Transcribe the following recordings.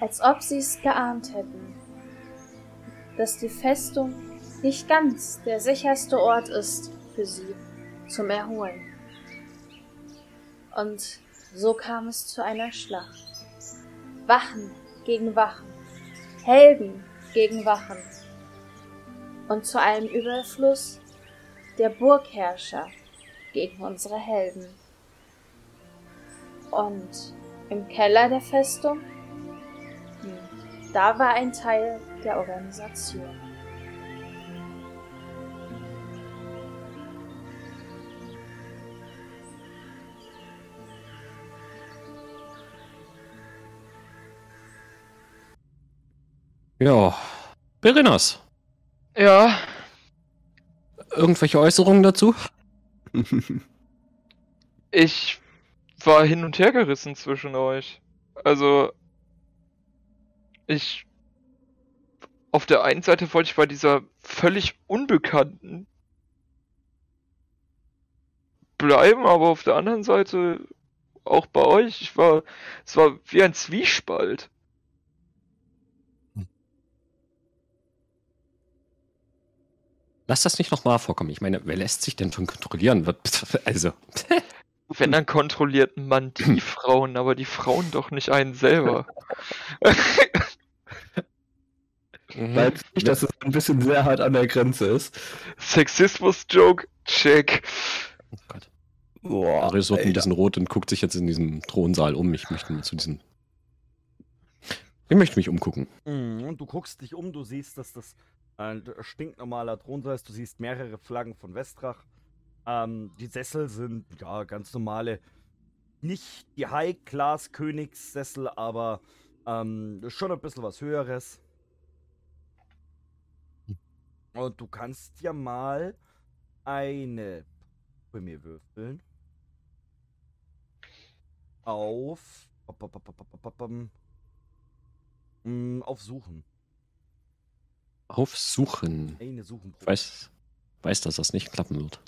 als ob sie es geahnt hätten, dass die Festung nicht ganz der sicherste Ort ist für sie zum Erholen. Und so kam es zu einer Schlacht. Wachen gegen Wachen, Helden gegen Wachen und zu einem Überfluss der Burgherrscher gegen unsere Helden. Und im Keller der Festung, da war ein Teil der Organisation. Ja. Berinas. Ja. Irgendwelche Äußerungen dazu? ich war hin und her gerissen zwischen euch. Also, ich. Auf der einen Seite wollte ich bei dieser völlig Unbekannten bleiben, aber auf der anderen Seite auch bei euch. Ich war. Es war wie ein Zwiespalt. Lass das nicht nochmal vorkommen. Ich meine, wer lässt sich denn schon kontrollieren? Also. Wenn, dann kontrolliert man die Frauen, aber die Frauen doch nicht einen selber. Mhm. Weil ich, dass es ein bisschen sehr hart an der Grenze ist. Sexismus-Joke, check. Oh Gott. Boah, Arius wird ein bisschen rot und guckt sich jetzt in diesem Thronsaal um. Ich möchte mal zu diesem. Ich möchte mich umgucken. Mhm, du guckst dich um, du siehst, dass das ein stinknormaler Thronsaal ist. Du siehst mehrere Flaggen von Westrach. Ähm, die Sessel sind ja ganz normale, nicht die High-Class-Königssessel, aber ähm, schon ein bisschen was Höheres. Und du kannst ja mal eine bei mir würfeln. Auf. Auf Suchen. Aufsuchen. Eine Suchenprobe. Weiß, weiß, dass das nicht klappen wird.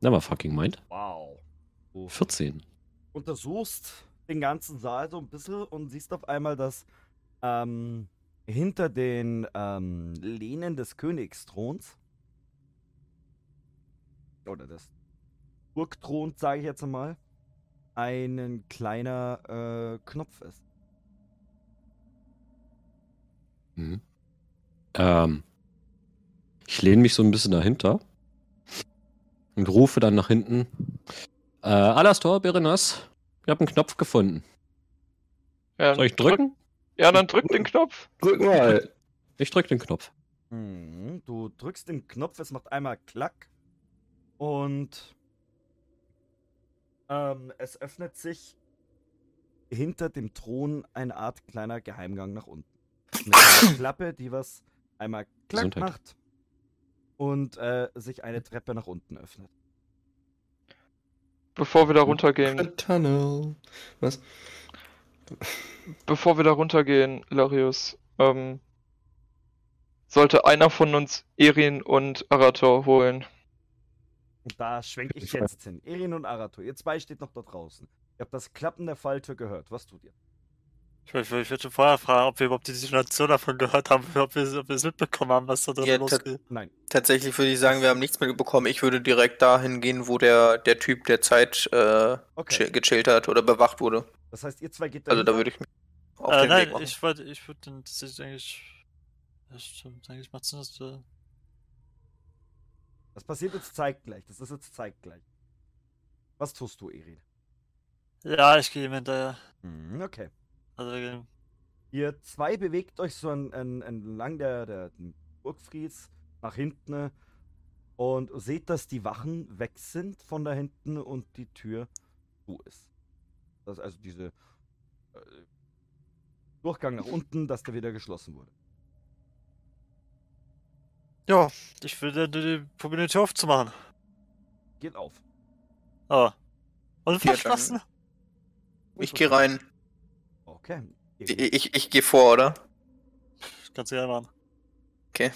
Never fucking mind. Wow. Du 14. Untersuchst den ganzen Saal so ein bisschen und siehst auf einmal, dass ähm, hinter den ähm, Lehnen des Königsthrons oder des Burgthrons, sage ich jetzt einmal, ein kleiner äh, Knopf ist. Mhm. Ähm, ich lehne mich so ein bisschen dahinter und rufe dann nach hinten. Äh, Alastor, Berenas, ich habe einen Knopf gefunden. Ja, Soll ich drücken? Ja, dann drück den Knopf. Drück mal. Ich drück den Knopf. Hm, du drückst den Knopf, es macht einmal Klack und ähm, es öffnet sich hinter dem Thron eine Art kleiner Geheimgang nach unten. Eine Klappe, die was einmal klack Gesundheit. macht und äh, sich eine Treppe nach unten öffnet. Bevor wir da runtergehen. Tunnel. Was? Bevor wir da runtergehen, Larius, ähm, sollte einer von uns Erin und Arator holen. Da schwenke ich jetzt hin. Erin und Arator, ihr zwei steht noch da draußen. Ihr habt das Klappen der Falltür gehört. Was tut ihr? Ich, ich, ich würde schon vorher fragen, ob wir überhaupt die Situation davon gehört haben, ob wir, ob wir es mitbekommen haben, was da drin ja, losgeht. Nein. Tatsächlich würde ich sagen, wir haben nichts mitbekommen. Ich würde direkt dahin gehen, wo der, der Typ der Zeit äh, okay. gechillt hat oder bewacht wurde. Das heißt, ihr zwei geht da Also da würde ich mich auf äh, den nein, Weg machen. ich würde ich würd dann tatsächlich eigentlich. Das stimmt, eigentlich macht Sinn, dass wir. Das passiert jetzt zeitgleich. Das ist jetzt zeitgleich. Was tust du, Erin? Ja, ich gehe ihm hinterher. Mhm, okay. Also, Ihr zwei bewegt euch so entlang der, der Burgfries nach hinten und seht, dass die Wachen weg sind von da hinten und die Tür zu ist. Das ist also diese äh, Durchgang nach unten, dass der wieder geschlossen wurde. Ja, ich will die probieren die Tür aufzumachen. Geht auf. Ah. Und verschlossen. Ich gehe rein. Okay. Ich, ich, ich gehe vor, oder? Kannst du ja machen. Okay.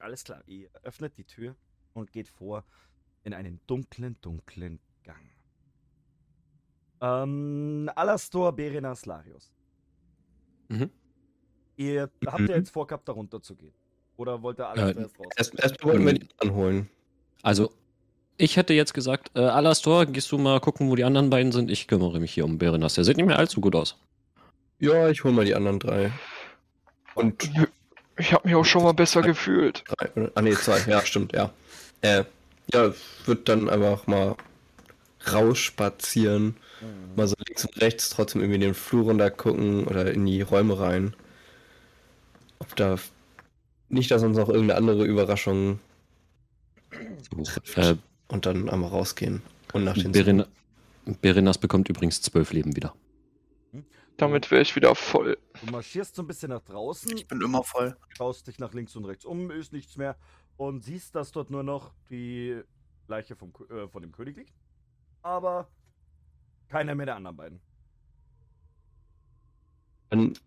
Alles klar. Ihr öffnet die Tür und geht vor in einen dunklen, dunklen Gang. Ähm, Alastor, Berenas, Larius. Mhm. Ihr habt Mhm. ja jetzt vorgehabt, da runter zu gehen. Oder wollt ihr alles Äh, erst raus? Erst, erst wollten wir die anholen. Also, ich hätte jetzt gesagt, äh, Alastor, gehst du mal gucken, wo die anderen beiden sind? Ich kümmere mich hier um Berenas. Der sieht nicht mehr allzu gut aus. Ja, ich hol mal die anderen drei. Und Ich habe mich auch schon mal besser gefühlt. drei? Ah, nee, zwei. Ja, stimmt, ja. Äh, ja, wird dann einfach mal rausspazieren. Mhm. Mal so links und rechts trotzdem irgendwie in den Flur runter gucken oder in die Räume rein. Ob da nicht, dass uns noch irgendeine andere Überraschung trifft. Äh, und dann einmal rausgehen. Und nach den Berena Berenas bekommt übrigs zwölf Leben wieder. Damit wäre ich wieder voll. Du marschierst so ein bisschen nach draußen, Ich bin immer voll. schaust dich nach links und rechts um, ist nichts mehr und siehst, dass dort nur noch die Leiche vom, äh, von dem König liegt. Aber keiner mehr der anderen beiden. Dann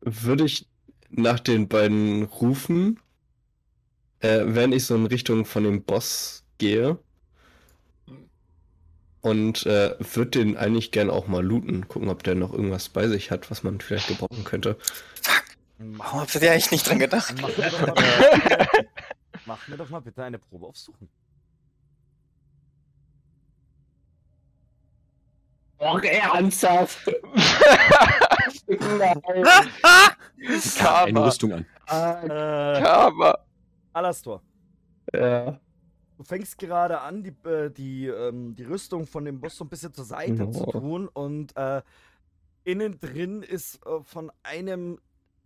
würde ich nach den beiden rufen, äh, während ich so in Richtung von dem Boss gehe. Und äh, würde den eigentlich gern auch mal looten, gucken, ob der noch irgendwas bei sich hat, was man vielleicht gebrauchen könnte. Mach, Warum habt ihr da eigentlich nicht dran gedacht? mach, mir doch mal bitte, mach mir doch mal bitte eine Probe auf Suchen. Och, ernsthaft! Eine Karma. Rüstung an. Äh, Karma. Alastor, Ja. du fängst gerade an, die, äh, die, ähm, die Rüstung von dem Boss so ein bisschen zur Seite Ja. zu tun und äh, innen drin ist äh, von einem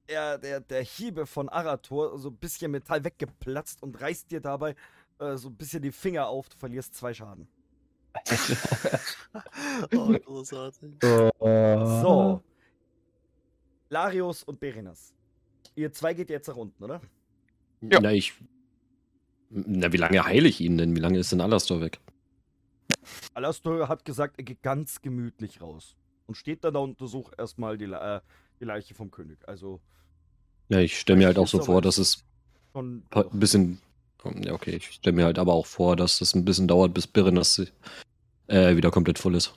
der, der, der Hiebe von Arator so ein bisschen Metall weggeplatzt und reißt dir dabei äh, so ein bisschen die Finger auf. Du verlierst zwei Schaden. Oh, großartig. So. Larius und Berenas. Ihr zwei geht jetzt nach unten, oder? Ja. Na, ich. Na, wie lange heile ich ihn denn? Wie lange ist denn Alastor weg? Alastor hat gesagt, er geht ganz gemütlich raus. Und steht dann da und untersucht erstmal die, äh, die Leiche vom König. Also Ja, ich stelle mir halt auch so vor, dass es schon. ein bisschen. Ja, okay, ich stelle mir halt aber auch vor, dass es ein bisschen dauert, bis Berenas äh, wieder komplett voll ist.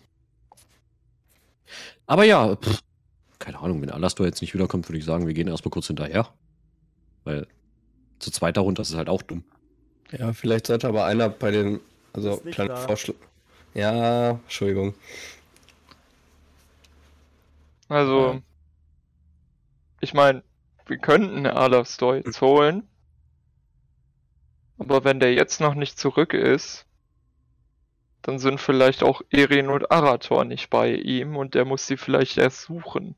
Aber ja, pff, keine Ahnung, wenn Alastor jetzt nicht wiederkommt, würde ich sagen, wir gehen erstmal kurz hinterher. Weil zu zweit darunter ist es halt auch dumm. Ja, vielleicht sollte aber einer bei den. Also, Ist kleiner. Vorschlag. Ja, Entschuldigung. Also, ich meine, wir könnten Alastor jetzt holen. Aber wenn der jetzt noch nicht zurück ist, dann sind vielleicht auch Erin und Arator nicht bei ihm und der muss sie vielleicht erst suchen.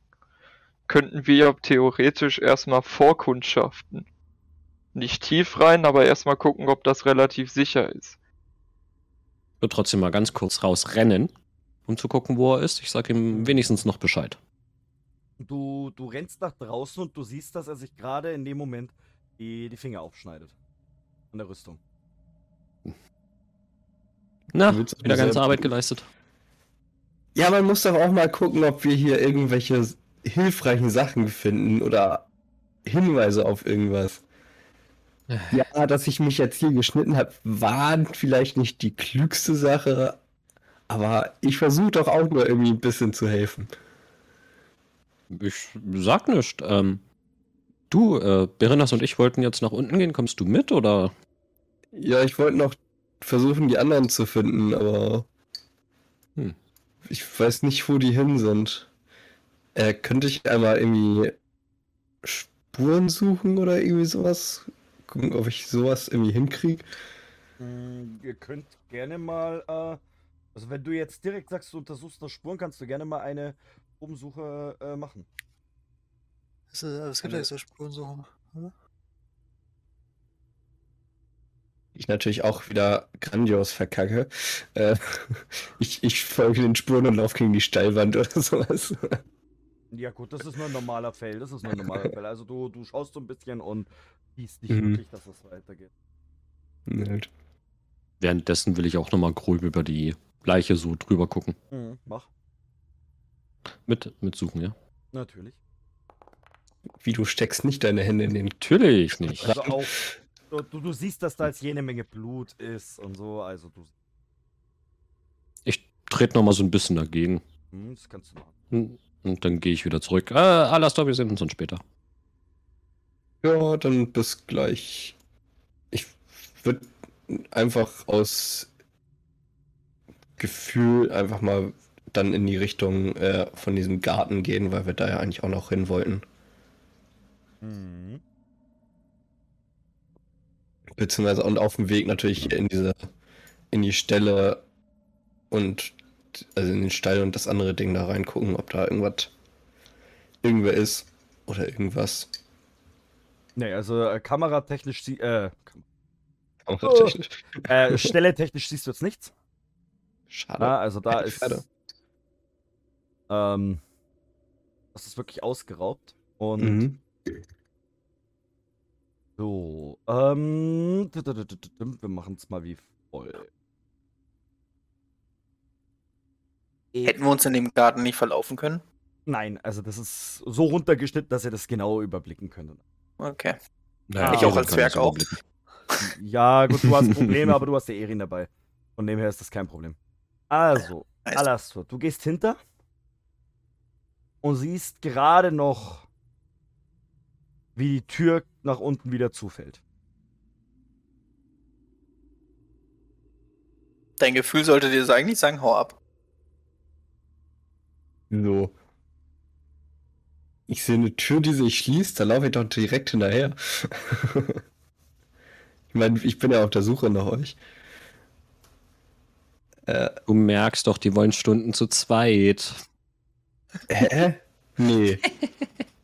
Könnten wir ja theoretisch erstmal vorkundschaften. Nicht tief rein, aber erstmal gucken, ob das relativ sicher ist. Ich würde trotzdem mal ganz kurz rausrennen, um zu gucken, wo er ist. Ich sage ihm wenigstens noch Bescheid. Du, du rennst nach draußen und du siehst, dass er sich gerade in dem Moment die, die Finger aufschneidet. An der Rüstung. Na, wieder ganze Arbeit geleistet. Ja, man muss doch auch mal gucken, ob wir hier irgendwelche hilfreichen Sachen finden oder Hinweise auf irgendwas. Ja, dass ich mich jetzt hier geschnitten habe, war vielleicht nicht die klügste Sache, aber ich versuche doch auch nur irgendwie ein bisschen zu helfen. Ich sag nicht. Ähm, du, äh, Berenas und ich wollten jetzt nach unten gehen. Kommst du mit oder? Ja, ich wollte noch versuchen, die anderen zu finden, aber Hm. ich weiß nicht, wo die hin sind. Äh, könnte ich einmal irgendwie Spuren suchen oder irgendwie sowas? Gucken, ob ich sowas irgendwie hinkriege. Mm, Ihr könnt gerne mal, äh, also wenn du jetzt direkt sagst, du untersuchst nach Spuren, kannst du gerne mal eine Umsuche äh, machen. Es, ist- es gibt ja so Spurensuche. oder? Ich natürlich auch wieder grandios verkacke. Äh, ich, ich folge den Spuren und laufe gegen die Steilwand oder sowas. Ja gut, das ist nur ein normaler Fell, das ist nur ein normaler Fell. Also du, du schaust so ein bisschen und siehst nicht Mhm. wirklich, dass es weitergeht. Halt. Währenddessen will ich auch nochmal grob über die Leiche so drüber gucken. Mhm, mach, Mit, mit suchen, ja? natürlich. Wie du steckst nicht deine Hände in den. Natürlich nicht. Also auch, du, du, du siehst, dass da jetzt jene Menge Blut ist und so, also du. Ich trete nochmal so ein bisschen dagegen. Hm, das kannst du machen. Hm, Und dann gehe ich wieder zurück. Äh, Alastor, wir sehen uns dann später. Ja, dann bis gleich. Ich würde einfach aus Gefühl einfach mal dann in die Richtung äh, von diesem Garten gehen, weil wir da ja eigentlich auch noch hin wollten. Mhm. Beziehungsweise und auf dem Weg natürlich in diese, in die Stelle und also in den Stall und das andere Ding da reingucken, ob da irgendwas irgendwer ist oder irgendwas. Nee, also äh, kameratechnisch, äh, Kameratechnisch. äh, stelletechnisch siehst du jetzt nichts. Schade. Ja, also da ist. Pferde. Ähm, das ist wirklich ausgeraubt. Und Mhm. So. Ähm, wir machen es mal wie voll. Hätten wir uns in dem Garten nicht verlaufen können? Nein, also das ist so runtergeschnitten, dass ihr das genau überblicken könnt. Okay. Naja, Ich auch dann als Zwerg auch. Ja, gut, du hast Probleme, aber du hast ja Erin dabei. Von dem her ist das kein Problem. Also. Alastor, du gehst hinter und siehst gerade noch, wie die Tür nach unten wieder zufällt. Dein Gefühl sollte dir eigentlich sagen, hau ab. So. Ich sehe eine Tür, die sich schließt, da laufe ich doch direkt hinterher. ich meine, ich bin ja auf der Suche nach euch. Äh, Du merkst doch, die wollen Stunden zu zweit. hä? Nee.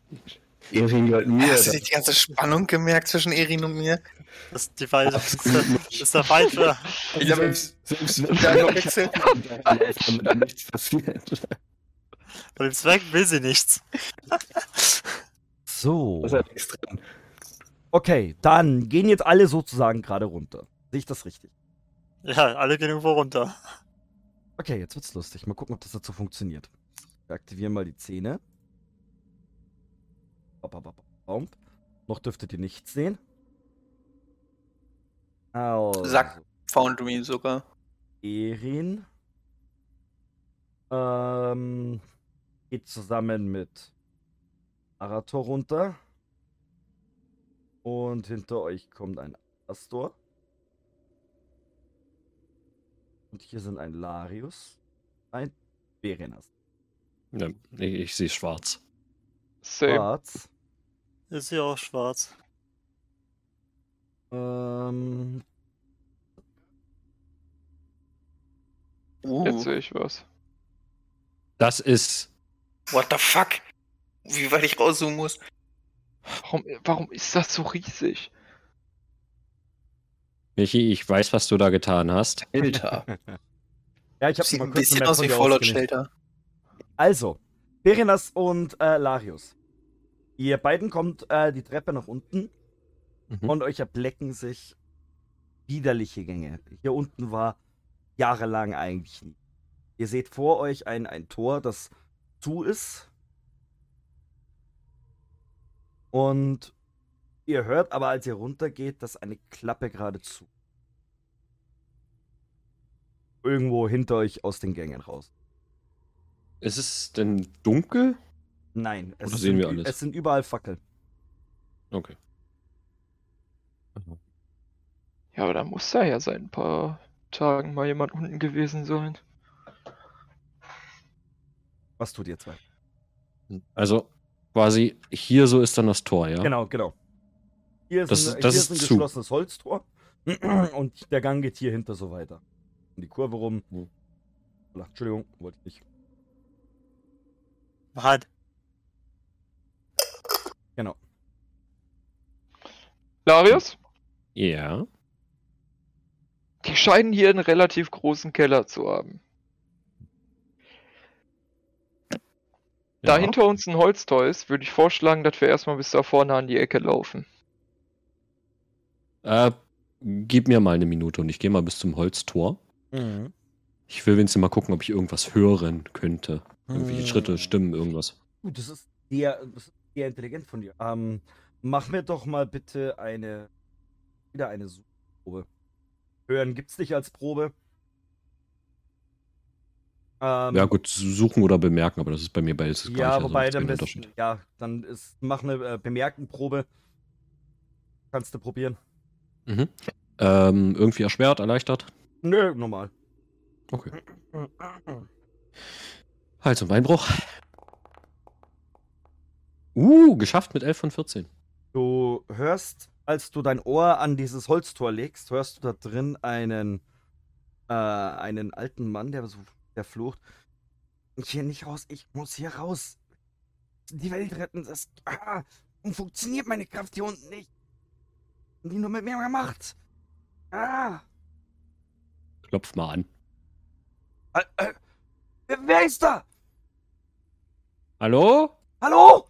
Erin gehört mir. Hast du nicht die ganze Spannung gemerkt zwischen Erin und mir? Das ist. Das ist nicht. ist der falsche. Ich hab- selbst, wenn da noch wechseln. damit da nichts passiert. Von dem Zweck will sie nichts. So. Ist. Okay, dann gehen jetzt alle sozusagen gerade runter. Sehe ich das richtig? Ja, alle gehen irgendwo runter. Okay, jetzt wird's lustig. Mal gucken, ob das dazu funktioniert. Wir aktivieren mal die Zähne. Noch dürftet ihr nichts sehen. Also, Sack. Foundry sogar. Erin ähm, geht zusammen mit Arator runter. Und hinter euch kommt ein Astor. Und hier sind ein Larius, ein Berenas. Ja, ich, ich sehe schwarz. Same. Schwarz. Ist sie auch schwarz. Ähm, Uh, Jetzt sehe ich was. Das ist. what the fuck? Wie weit ich rauszoomen muss. Warum, warum ist das so riesig? Michi, ich weiß, was du da getan hast. Alter. ja, ich habe ein kurz bisschen aus von wie dir Fallout. Shelter. Also, Berenas und äh, Larius. Ihr beiden kommt äh, die Treppe nach unten Mhm. und euch erblecken sich widerliche Gänge. Hier unten war jahrelang eigentlich nie. Ihr seht vor euch ein, ein Tor, das zu ist. Und ihr hört aber, als ihr runtergeht, dass eine Klappe gerade zu. Irgendwo hinter euch aus den Gängen raus. Ist es denn dunkel? Nein, es, Oder sind, sehen wir alles? es sind überall Fackeln. Okay. Ja, aber da muss da ja seit ein paar Tagen mal jemand unten gewesen sein. Was tut ihr zwei? Also quasi hier so ist dann das Tor, ja? Genau, genau. Hier ist Das ein, ist- das hier ist ein zu. geschlossenes Holztor. Und der Gang geht hier hinter so weiter. Um die Kurve rum. Hm. Ach, Entschuldigung, wollte ich nicht. Mann. Genau. Larius? Ja. Die scheinen hier einen relativ großen Keller zu haben. Da ja. hinter uns ein Holztor ist, würde ich vorschlagen, dass wir erstmal bis da vorne an die Ecke laufen. Äh, gib mir mal eine Minute und ich gehe mal bis zum Holztor. Mhm. Ich will wenigstens mal gucken, ob ich irgendwas hören könnte. Irgendwelche Hm. Schritte, Stimmen, irgendwas. Gut, das ist sehr, das ist sehr intelligent von dir. Ähm, mach mir doch mal bitte eine. Wieder eine Suchprobe. Hören gibt's nicht als Probe. Ähm, Ja, gut, suchen oder bemerken, aber das ist bei mir beides ja, Gleiche, also wobei dann bist, Unterschied. ja, dann ist, mach eine äh, Bemerkenprobe. Kannst du probieren. Mhm. Ähm, irgendwie erschwert, erleichtert. Nö, normal. Okay. Hals- und Beinbruch. Uh, geschafft mit 11 von 14. Du hörst, als du dein Ohr an dieses Holztor legst, hörst du da drin einen, äh, einen alten Mann, der so, der flucht. Ich hier nicht raus, ich muss hier raus. Die Welt retten, das ah, und funktioniert meine Kraft hier unten nicht. Die nur mit mir gemacht. Ah, Klopf mal an. äh, äh, wer ist da? Hallo? Hallo?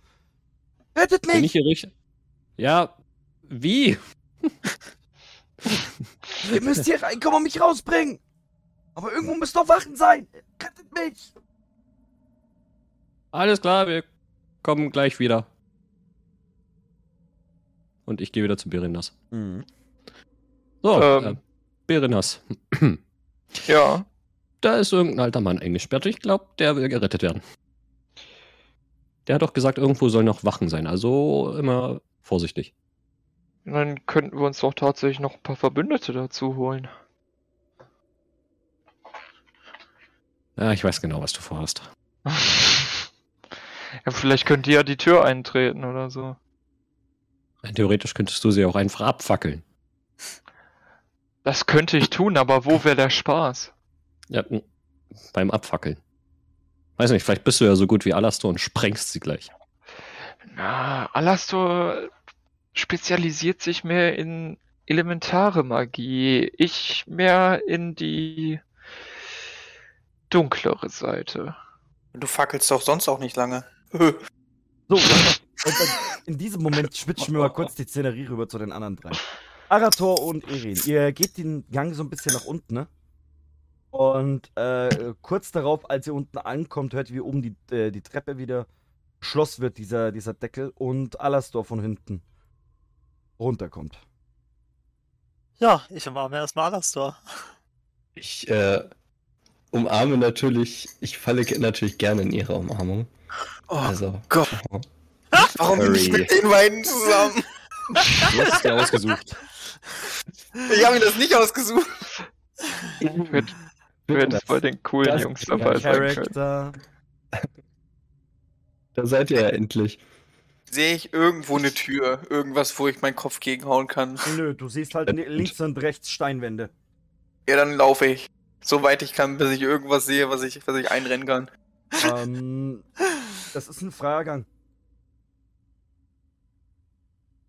Rettet Bin ich mich! hier richtig? Ja, wie? Ihr müsst hier reinkommen und mich rausbringen! Aber irgendwo müssen doch Wachen sein! Rettet mich! Alles klar, wir kommen gleich wieder. Und ich gehe wieder zu Berenas. So, Ähm. äh, Berenas. Ja, Da ist irgendein alter Mann eingesperrt. Ich glaube, der will gerettet werden. Der hat doch gesagt, irgendwo sollen noch Wachen sein. Also immer vorsichtig. dann könnten wir uns doch tatsächlich noch ein paar Verbündete dazu holen. Ja, ich weiß genau, was du vorhast. ja, vielleicht könnt ihr ja die Tür eintreten oder so. Theoretisch könntest du sie auch einfach abfackeln. Das könnte ich tun, aber wo wäre der Spaß? Ja, beim Abfackeln. Weiß nicht, vielleicht bist du ja so gut wie Alastor und sprengst sie gleich. Na, Alastor spezialisiert sich mehr in elementare Magie. Ich mehr in die dunklere Seite. Du fackelst doch sonst auch nicht lange. So, und dann in diesem Moment switchen wir mal kurz die Szenerie rüber zu den anderen drei. Arator und Erin, ihr geht den Gang so ein bisschen nach unten, ne? Und äh, kurz darauf, als ihr unten ankommt, hört ihr, wie oben die, äh, die Treppe wieder geschlossen wird, dieser, dieser Deckel, und Alastor von hinten runterkommt. Ja, ich umarme erstmal Alastor. Ich äh, umarme natürlich, ich falle natürlich gerne in ihre Umarmung. Oh Also, Gott. Warum bin ich mit den beiden zusammen? Du hast es dir ausgesucht. Ich habe mir das nicht ausgesucht. Ich werde werd es bei den coolen Das- Jungs dabei sein können. Da seid ihr ja endlich. Sehe ich irgendwo eine Tür, irgendwas, wo ich meinen Kopf gegenhauen kann. Nö, du siehst halt links und rechts Steinwände. Ja, dann laufe ich. So weit ich kann, bis ich irgendwas sehe, was ich, was ich einrennen kann. ähm, das ist ein freier Gang.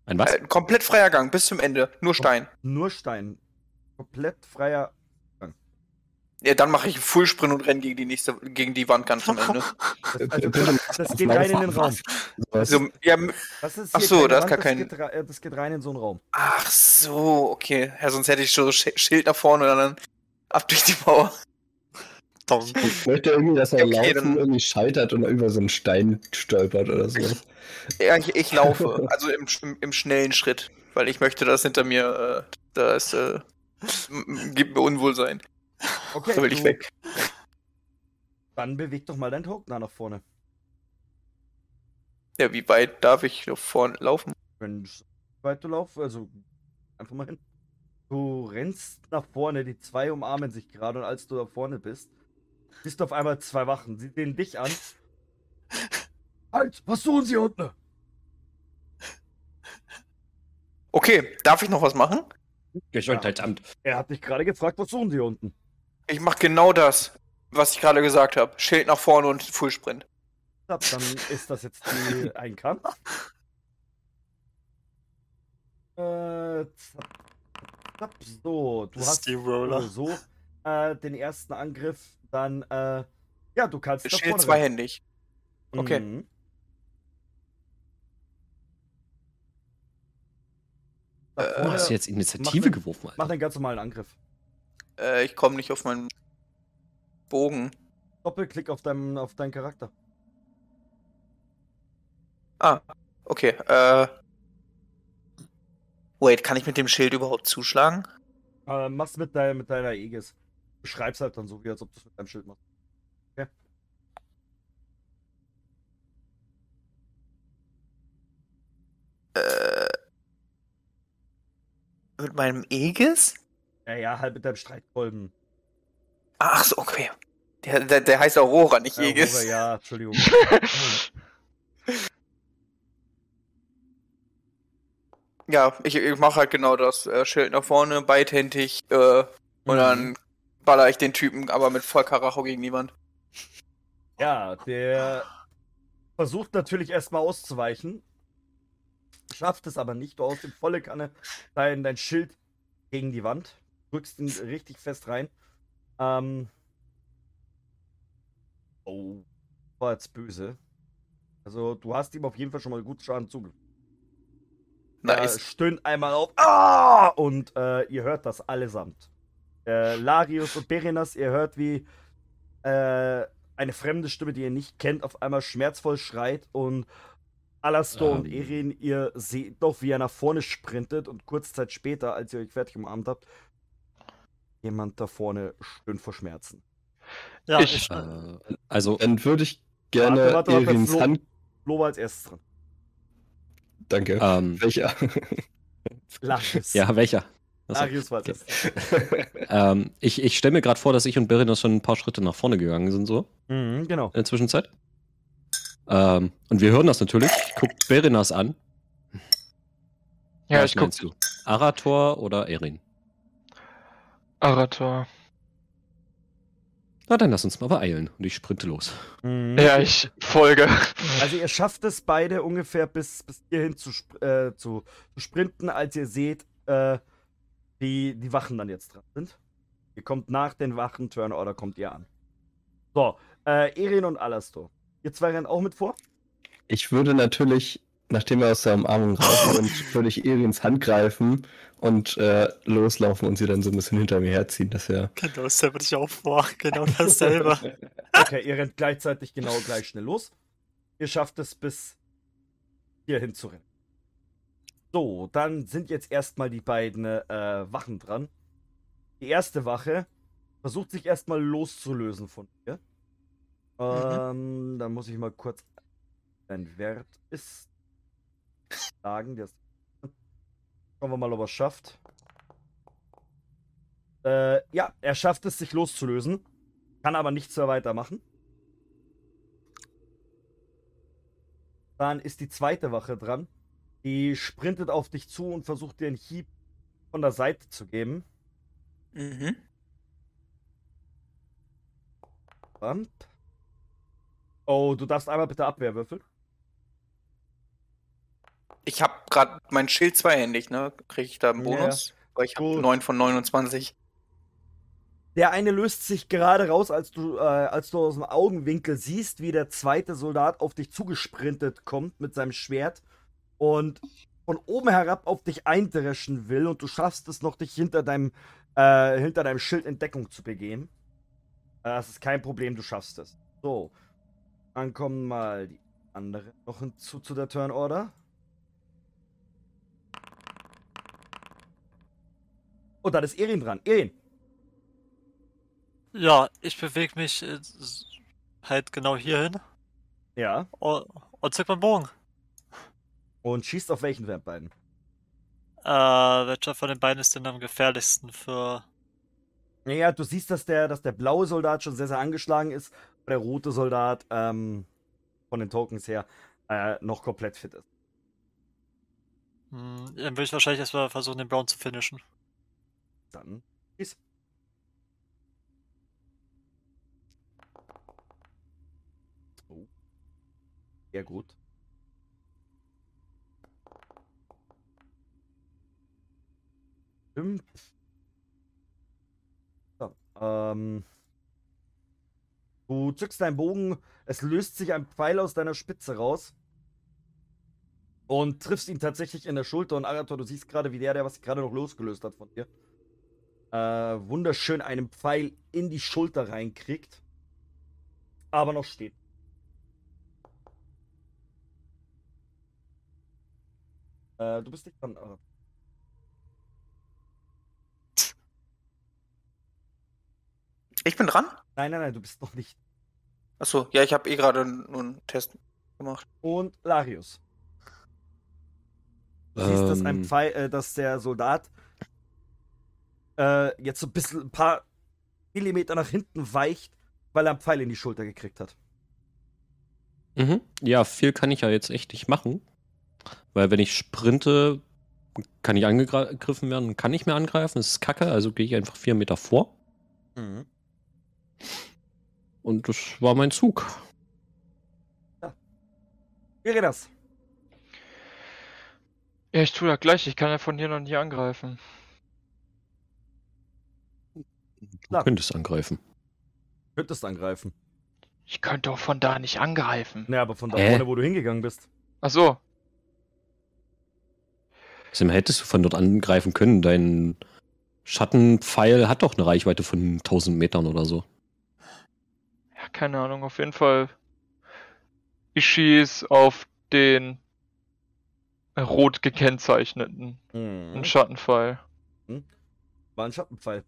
Ein was? Äh, komplett freier Gang, bis zum Ende. Nur Stein. Nur Stein. Komplett freier. Ja, dann mache ich einen Fullsprint und renne gegen die nächste, gegen die Wand ganz am Ende. Das, also, das, das geht rein in den Raum. Sowas. So, ja, Das Ach so, da ist gar das kein- Geht, das geht rein in so einen Raum. ach so, okay. Ja, sonst hätte ich so Sch Schild nach vorne und dann ab durch die Mauer. Ich möchte irgendwie, dass er Okay, laufen dann- irgendwie scheitert und über so einen Stein stolpert oder so. Ja, ich, ich laufe, also im, im, im schnellen Schritt, weil ich möchte, dass hinter mir, äh, da ist, äh, gibt mir Unwohlsein. Okay, Da will ich weg. Dann beweg doch mal dein Token da nach vorne. Ja, wie weit darf ich nach vorne laufen? Wenn so weit du laufst, also einfach mal hin. Du rennst nach vorne, die zwei umarmen sich gerade und als du da vorne bist, siehst du auf einmal zwei Wachen. Sie sehen dich an. Halt, was tun sie unten? Okay, darf ich noch was machen? Gesundheitsamt. Er hat dich gerade gefragt, was suchen sie unten? Ich mache genau das, was ich gerade gesagt habe. Schild nach vorne und Fullsprint. Dann ist das jetzt die, ein Kampf. Äh, zapp, zapp, so, du hast Steamroller. so äh, den ersten Angriff, dann, äh, ja, du kannst Schild vorne rein. zweihändig. Okay. Mhm. Äh, Du hast jetzt Initiative mach den- geworfen, mach Alter. einen ganz normalen Angriff. Äh, ich komme nicht auf meinen Bogen. Doppelklick auf deinen, auf deinen Charakter. Ah, okay. Äh, wait, kann ich mit dem Schild überhaupt zuschlagen? Äh, machst mit, dein, mit deiner Aegis. Beschreib's halt dann so, wie als ob du es mit deinem Schild machst. Okay. Äh. Mit meinem Aegis? Ja, ja, halt mit deinem Streitkolben. Ach so, okay. Der, der, der heißt Aurora, nicht Ja. Aurora, ja, Entschuldigung. Ja, ich, ich mache halt genau das. Äh, Schild nach vorne, beidhändig, äh, und Mhm. dann baller ich den Typen aber mit voll Karacho gegen die Wand. Ja, der versucht natürlich erstmal auszuweichen. Schafft es aber nicht. Du haust ihm volle Kanne dein, dein Schild gegen die Wand. Drückst ihn richtig fest rein. Ähm. Oh. War jetzt böse. Also, du hast ihm auf jeden Fall schon mal gut Schaden zugefügt. Er Nice. stöhnt einmal auf. Ah! Und äh, ihr hört das allesamt. Äh, Larius und Berenas, ihr hört, wie äh, eine fremde Stimme, die ihr nicht kennt, auf einmal schmerzvoll schreit. Und Alastor und Ähm. Erin, ihr seht doch, wie er nach vorne sprintet. Und kurz Zeit später, als ihr euch fertig umarmt habt, jemand da vorne stöhnt vor Schmerzen. Ja, Ich- ich, Äh, also, Dann würde ich gerne Warte, warte, Flo. Hand. Flo war als erstes dran. Danke. ähm, Welcher? Larius. ja, welcher? Larius war okay. erstes. ähm, ich ich stelle mir gerade vor, dass ich und Berinos schon ein paar Schritte nach vorne gegangen sind, so Mhm, genau. in der Zwischenzeit. Ähm, und wir hören das natürlich. Guckt Berinas an. Ja, Was ich guck. meinst du? Arator oder Erin? Arator. Na, dann lass uns mal beeilen. Und ich sprinte los. Mhm. Ja, ich folge. Also ihr schafft es beide ungefähr bis, bis hierhin zu, sp äh, zu, zu sprinten, als ihr seht, äh, wie die Wachen dann jetzt dran sind. Ihr kommt nach den Wachen, Turn Order kommt ihr an. So, äh, Erin und Alastor. Ihr zwei rennen auch mit vor? Ich würde natürlich, nachdem wir aus der Umarmung raus würde ich Erins Hand greifen und äh, loslaufen und sie dann so ein bisschen hinter mir herziehen. Das wäre. genau, das würde ich auch vor. Genau dasselbe. Okay, ihr rennt gleichzeitig genau gleich schnell los. Ihr schafft es bis hierhin zu rennen. So, dann sind jetzt erstmal die beiden äh, Wachen dran. Die erste Wache versucht sich erstmal loszulösen von dir. Ähm, dann muss ich mal kurz dein Wert ist sagen. Ist Schauen wir mal, ob er es schafft. Äh, ja, er schafft es, sich loszulösen. Kann aber nichts mehr weitermachen. Dann ist die zweite Wache dran. Die sprintet auf dich zu und versucht dir einen Hieb von der Seite zu geben. Mhm. Und. Oh, du darfst einmal bitte Abwehr würfeln. Ich habe gerade mein Schild zweihändig, ne? Kriege ich da einen Ja, Bonus? Weil ich habe Gut. 9 von 29. Der eine löst sich gerade raus, als du, äh, als du aus dem Augenwinkel siehst, wie der zweite Soldat auf dich zugesprintet kommt mit seinem Schwert und von oben herab auf dich eindreschen will und du schaffst es noch, dich hinter deinem, äh, hinter deinem Schild in Deckung zu begeben. Das ist kein Problem, du schaffst es. So, dann kommen mal die anderen noch hinzu zu der Turn Order. Und dann ist Erin dran. Erin. Ja, ich bewege mich äh, halt genau hierhin Ja. und, und zück meinen Bogen. Und schießt auf welchen der beiden? Äh, welcher von den beiden ist denn am gefährlichsten für. Naja, du siehst, dass der, dass der blaue Soldat schon sehr, sehr angeschlagen ist. Der rote Soldat ähm, von den Tokens her äh, noch komplett fit ist. Hm, dann würde ich wahrscheinlich erstmal versuchen, den Brown zu finishen. Dann schieß. Oh. Sehr gut. Stimmt. So, ähm. Du zückst deinen Bogen, es löst sich ein Pfeil aus deiner Spitze raus. Und triffst ihn tatsächlich in der Schulter. Und Arator, du siehst gerade, wie der, der was gerade noch losgelöst hat von dir, äh, wunderschön einen Pfeil in die Schulter reinkriegt. Aber noch steht. Äh, du bist nicht dran, Arator. Ich bin dran? Nein, nein, nein, du bist noch nicht. Achso, ja, ich habe eh gerade nur einen Test gemacht. Und Larius. Du siehst, dass, ein Ähm, Pfeil, äh, dass der Soldat äh, jetzt so ein bisschen ein paar Millimeter nach hinten weicht, weil er einen Pfeil in die Schulter gekriegt hat. Mhm. Ja, viel kann ich ja jetzt echt nicht machen. Weil wenn ich sprinte, kann ich angegriffen werden und kann nicht mehr angreifen. Das ist kacke, also gehe ich einfach vier Meter vor. Mhm. Und das war mein Zug. Wie geht das? Ja, ich tue ja gleich. Ich kann ja von hier noch nie angreifen. Du Klar. könntest angreifen. Könntest angreifen. Ich könnte auch von da nicht angreifen. Naja, aber von da Hä? vorne, wo du hingegangen bist. Ach so. Sim, hättest du von dort angreifen können. Dein Schattenpfeil hat doch eine Reichweite von 1000 Metern oder so. Ja, keine Ahnung. Auf jeden Fall. Ich schieß auf den rot gekennzeichneten. Ein Schattenpfeil. War ein Schattenpfeil.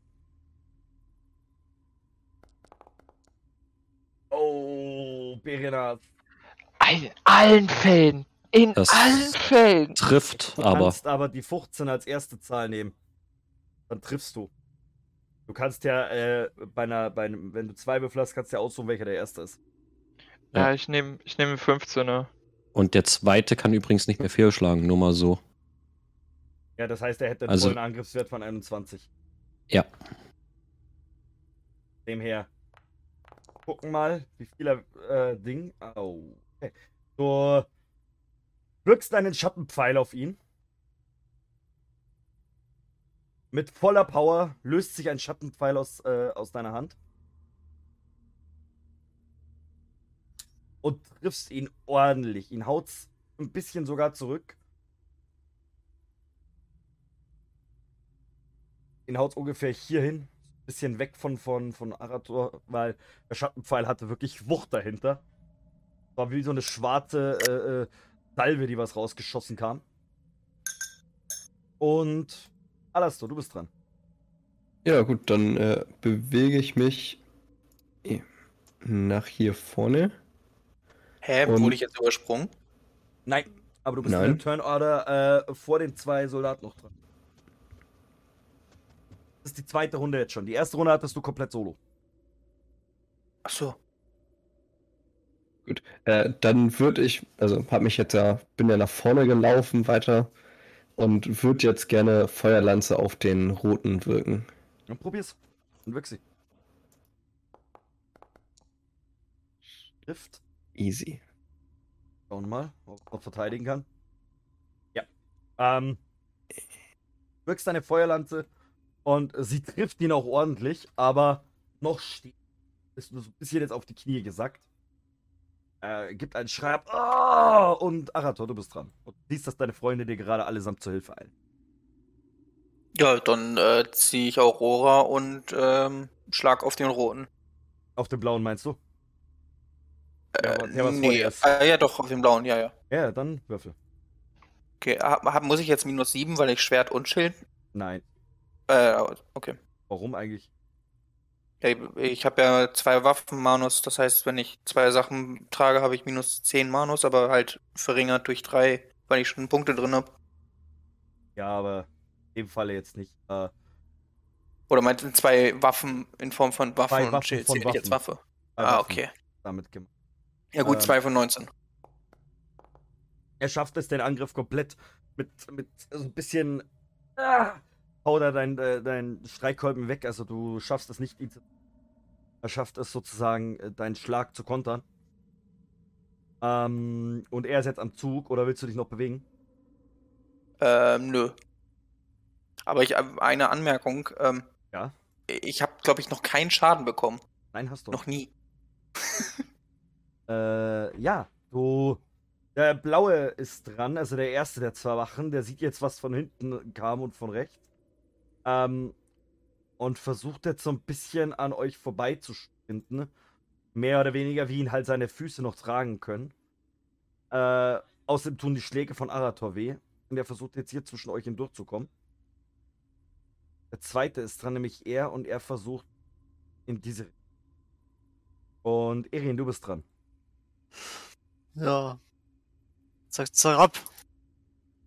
Berenas. In allen Fällen. In Das- allen Fällen. Trifft, Du aber kannst aber die 15 als erste Zahl nehmen. Dann triffst du. Du kannst ja äh, bei einer, bei einem, wenn du zwei Würfel hast, kannst du ja aussuchen, welcher der erste ist. Ja, Ja. ich nehme ich nehm 15er. Und der zweite kann übrigens nicht mehr fehlschlagen, nur mal so. Ja, das heißt, er hätte einen Also- vollen Angriffswert von 21. Ja. Dem her. Gucken mal, wie viel äh, Ding. Au. Okay. Du wirkst einen Schattenpfeil auf ihn. Mit voller Power löst sich ein Schattenpfeil aus, äh, aus deiner Hand. Und triffst ihn ordentlich. Ihn haut's ein bisschen sogar zurück. Ihn haut's ungefähr hierhin. Bisschen weg von, von, von Arator, weil der Schattenpfeil hatte wirklich Wucht dahinter. War wie so eine schwarze äh, äh, Salve, die was rausgeschossen kam. Und Alastor, du bist dran. Ja, gut, dann äh, bewege ich mich eh, nach hier vorne. Hä, Und- wurde ich jetzt übersprungen? Nein, aber du bist in Nein. der Turnorder äh, vor den zwei Soldaten noch dran. Das ist die zweite Runde jetzt schon. Die erste Runde hattest du komplett solo. Ach so. Äh, dann würde ich, also habe mich jetzt ja, bin ja nach vorne gelaufen weiter und würde jetzt gerne Feuerlanze auf den roten wirken. Dann probier's. Und wirk sie. Trifft. Easy. Schauen wir mal, ob er verteidigen kann. Ja. Ähm, wirkst deine Feuerlanze und sie trifft ihn auch ordentlich, aber noch steht. Ist nur so ein bisschen jetzt auf die Knie gesackt. Äh, gibt einen Schrei ab. Ah! Und Arator, du bist dran. Und siehst, dass deine Freunde dir gerade allesamt zur Hilfe eilen. Ja, dann äh, ziehe ich Aurora und ähm, schlag auf den roten. Auf dem blauen meinst du? Äh, Ja, der nee, ah, ja doch, auf den blauen, ja, ja. Ja, dann würfel. Okay, hab, hab, muss ich jetzt minus 7, weil ich Schwert und Schild? Nein. Äh, okay. Warum eigentlich? Ich- habe ja zwei Waffen Manus, das heißt, wenn ich zwei Sachen trage, habe ich minus 10 Manus, aber halt verringert durch 3, weil ich schon Punkte drin habe. Ja, aber in dem Falle jetzt nicht. Äh, Oder meinst du zwei Waffen in Form von Waffen Zwei und Waffen Schild von Waffen. Waffe? zwei Ah, Waffen okay. Damit gemacht. Ja gut, Ähm, 2 von 19. Er schafft es, den Angriff komplett mit, mit so ein bisschen. Ah, hau da dein, äh, dein Streitkolben weg. Also du schaffst es nicht, ihn zu. Er schafft es sozusagen, äh, deinen Schlag zu kontern. Ähm, und er ist jetzt am Zug, oder willst du dich noch bewegen? Ähm, nö. Aber ich habe eine Anmerkung. Ähm, Ja. Ich habe, glaube ich, noch keinen Schaden bekommen. Nein, hast du. Noch nie. Äh, ja, du. Der Blaue ist dran, also der erste der zwei Wachen. Der sieht jetzt, was von hinten kam und von rechts. Ähm, und versucht jetzt so ein bisschen an euch vorbeizusprinten. Mehr oder weniger, wie ihn halt seine Füße noch tragen können. Äh, außerdem tun die Schläge von Arator weh. Und er versucht jetzt hier zwischen euch hindurchzukommen. Der zweite ist dran, nämlich er, und er versucht in diese. Und Erin, du bist dran. Ja. Sag, sag ab.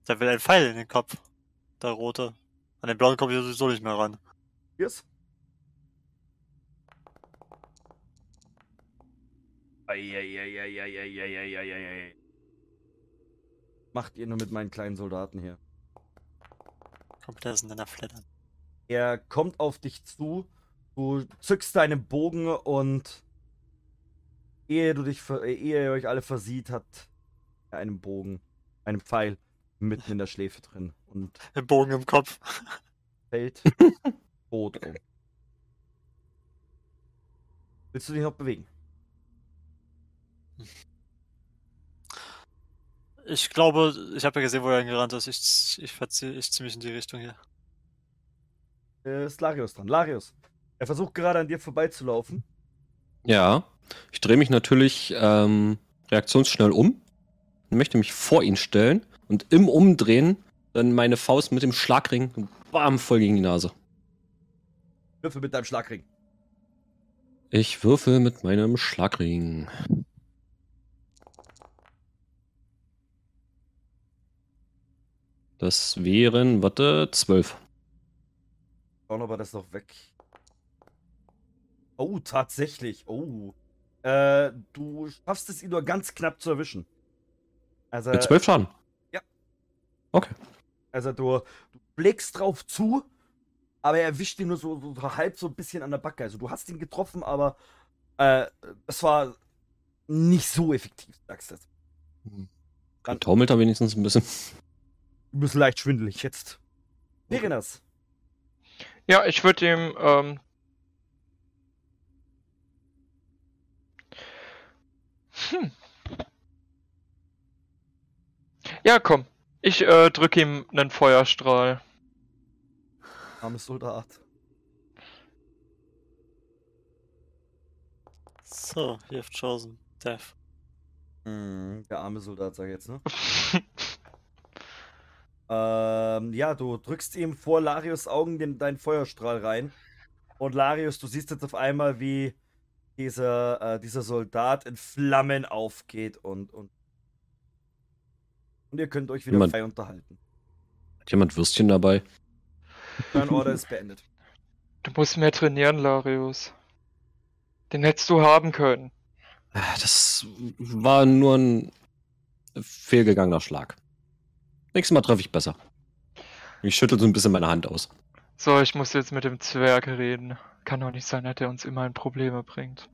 Der will einen Pfeil in den Kopf. Der rote. An den blauen komme ich sowieso nicht mehr ran. Probier's. Eieieiei. Macht ihr nur mit meinen kleinen Soldaten hier. Kommt der sind in der Flattern. Er kommt auf dich zu, du zückst deinen Bogen und ehe du dich, ehe ihr euch alle versieht, hat er einen Bogen, einen Pfeil mitten in der Schläfe drin und Ein Bogen im Kopf. fällt tot um. Willst du dich noch bewegen? Ich glaube, ich habe ja gesehen, wo er hingerannt ist. Ich, ich, verzieh, ich ziehe mich in die Richtung hier. Äh, Ist Larius dran. Larius, er versucht gerade an dir vorbeizulaufen. Ja, ich drehe mich natürlich ähm, reaktionsschnell um und möchte mich vor ihn stellen und im Umdrehen dann meine Faust mit dem Schlagring bam voll gegen die Nase. Würfel mit deinem Schlagring. Ich würfel mit meinem Schlagring. Das wären, warte, zwölf. Schauen, ob er das noch weg. Oh, tatsächlich. Oh. Äh, du schaffst es, ihn nur ganz knapp zu erwischen. Also, Mit zwölf Schaden. Also du, du blickst drauf zu, aber er erwischt ihn nur so, so halb so ein bisschen an der Backe. Also du hast ihn getroffen, aber äh, es war nicht so effektiv, sagst du. Dann taumelt er wenigstens ein bisschen. Du bist leicht schwindelig jetzt. Verenas. Ja, ich würde ihm. Ähm, hm. Ja, komm. Ich äh, drücke ihm einen Feuerstrahl. Armes Soldat. So, you have chosen death. Mhm, der arme Soldat, sag ich jetzt, ne? Ähm, ja, du drückst ihm vor Larius Augen den, deinen Feuerstrahl rein. Und Larius, du siehst jetzt auf einmal, wie dieser, äh, dieser Soldat in Flammen aufgeht und, und. Und ihr könnt euch wieder Jemand- frei unterhalten. Hat jemand Würstchen dabei? Dein Order ist beendet. Du musst mehr trainieren, Larius. Den hättest du haben können. Ah, Das war nur ein fehlgegangener Schlag. Nächstes Mal treffe ich besser. Ich schüttel so ein bisschen meine Hand aus. So, ich muss jetzt mit dem Zwerg reden. Kann doch nicht sein, dass er uns immer in Probleme bringt.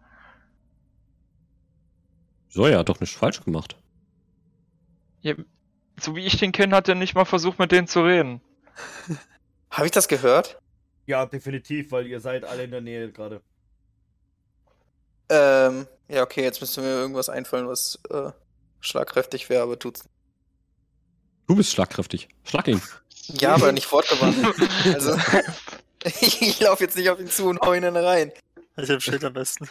So, er hat doch nichts falsch gemacht. Ja, so wie ich den kenne, hat er nicht mal versucht, mit denen zu reden. Habe ich das gehört? Ja, definitiv, weil ihr seid alle in der Nähe gerade. Ähm, ja, okay, jetzt müsste mir irgendwas einfallen, was äh, schlagkräftig wäre, aber tut's. nicht. Du bist schlagkräftig. Schlag ihn. Ja, aber nicht wortgewandt. also, ich, ich laufe jetzt nicht auf ihn zu und hau ihn dann rein. Ich hab Schild am besten.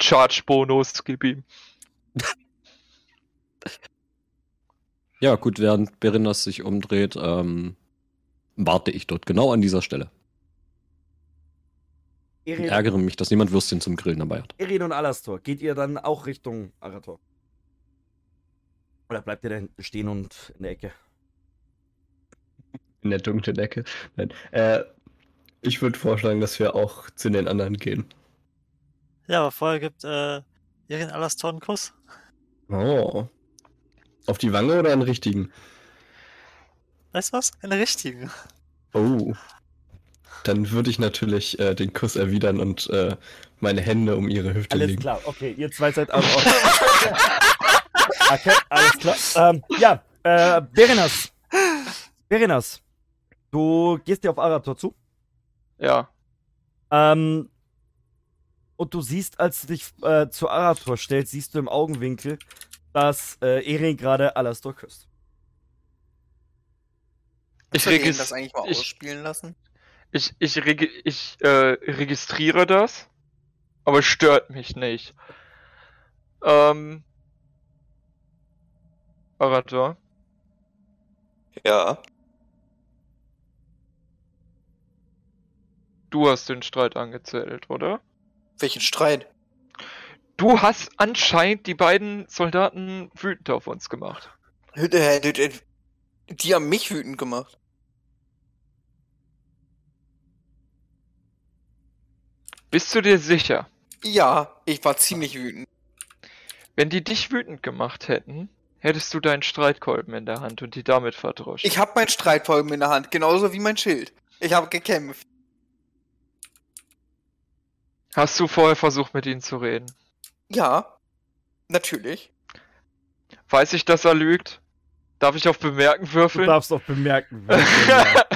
Charge-Bonus, gib ihm. Ja, gut, während Berinas sich umdreht, ähm, warte ich dort genau an dieser Stelle. Erin, Ärgere mich, dass niemand Würstchen zum Grillen dabei hat. Erin und Alastor, geht ihr dann auch Richtung Arator? Oder bleibt ihr da hinten stehen und in der Ecke? In der dunklen Ecke. Nein. Äh, ich würde vorschlagen, dass wir auch zu den anderen gehen. Ja, aber vorher gibt äh, Irin Alastor einen Kuss. Oh. Auf die Wange oder einen richtigen? Weißt du was? Einen richtigen. Oh. Dann würde ich natürlich äh, den Kuss erwidern und äh, meine Hände um ihre Hüfte Alles legen. klar, okay, ihr zwei seid also Okay, alles klar. Ähm, ja, äh, Berenas. Berenas. Du gehst dir auf Arator zu. Ja. Ähm, und du siehst, als du dich äh, zu Arator stellst, siehst du im Augenwinkel, dass äh, Erin gerade Alastor küsst. Ich, ich regis das eigentlich mal ich, ausspielen lassen? ich, ich, regi ich äh, registriere das, aber es stört mich nicht. Ähm. Arator, Ja. du hast den Streit angezählt, oder? Welchen Streit? Du hast anscheinend die beiden Soldaten wütend auf uns gemacht. Die haben mich wütend gemacht. Bist du dir sicher? Ja, ich war ziemlich wütend. Wenn die dich wütend gemacht hätten, hättest du deinen Streitkolben in der Hand und die damit verdroschen. Ich habe meinen Streitkolben in der Hand, genauso wie mein Schild. Ich habe gekämpft. Hast du vorher versucht, mit ihnen zu reden? Ja, natürlich. Weiß ich, dass er lügt? Darf ich auf Bemerken Du würfeln? darfst auch bemerken. würfeln, ja.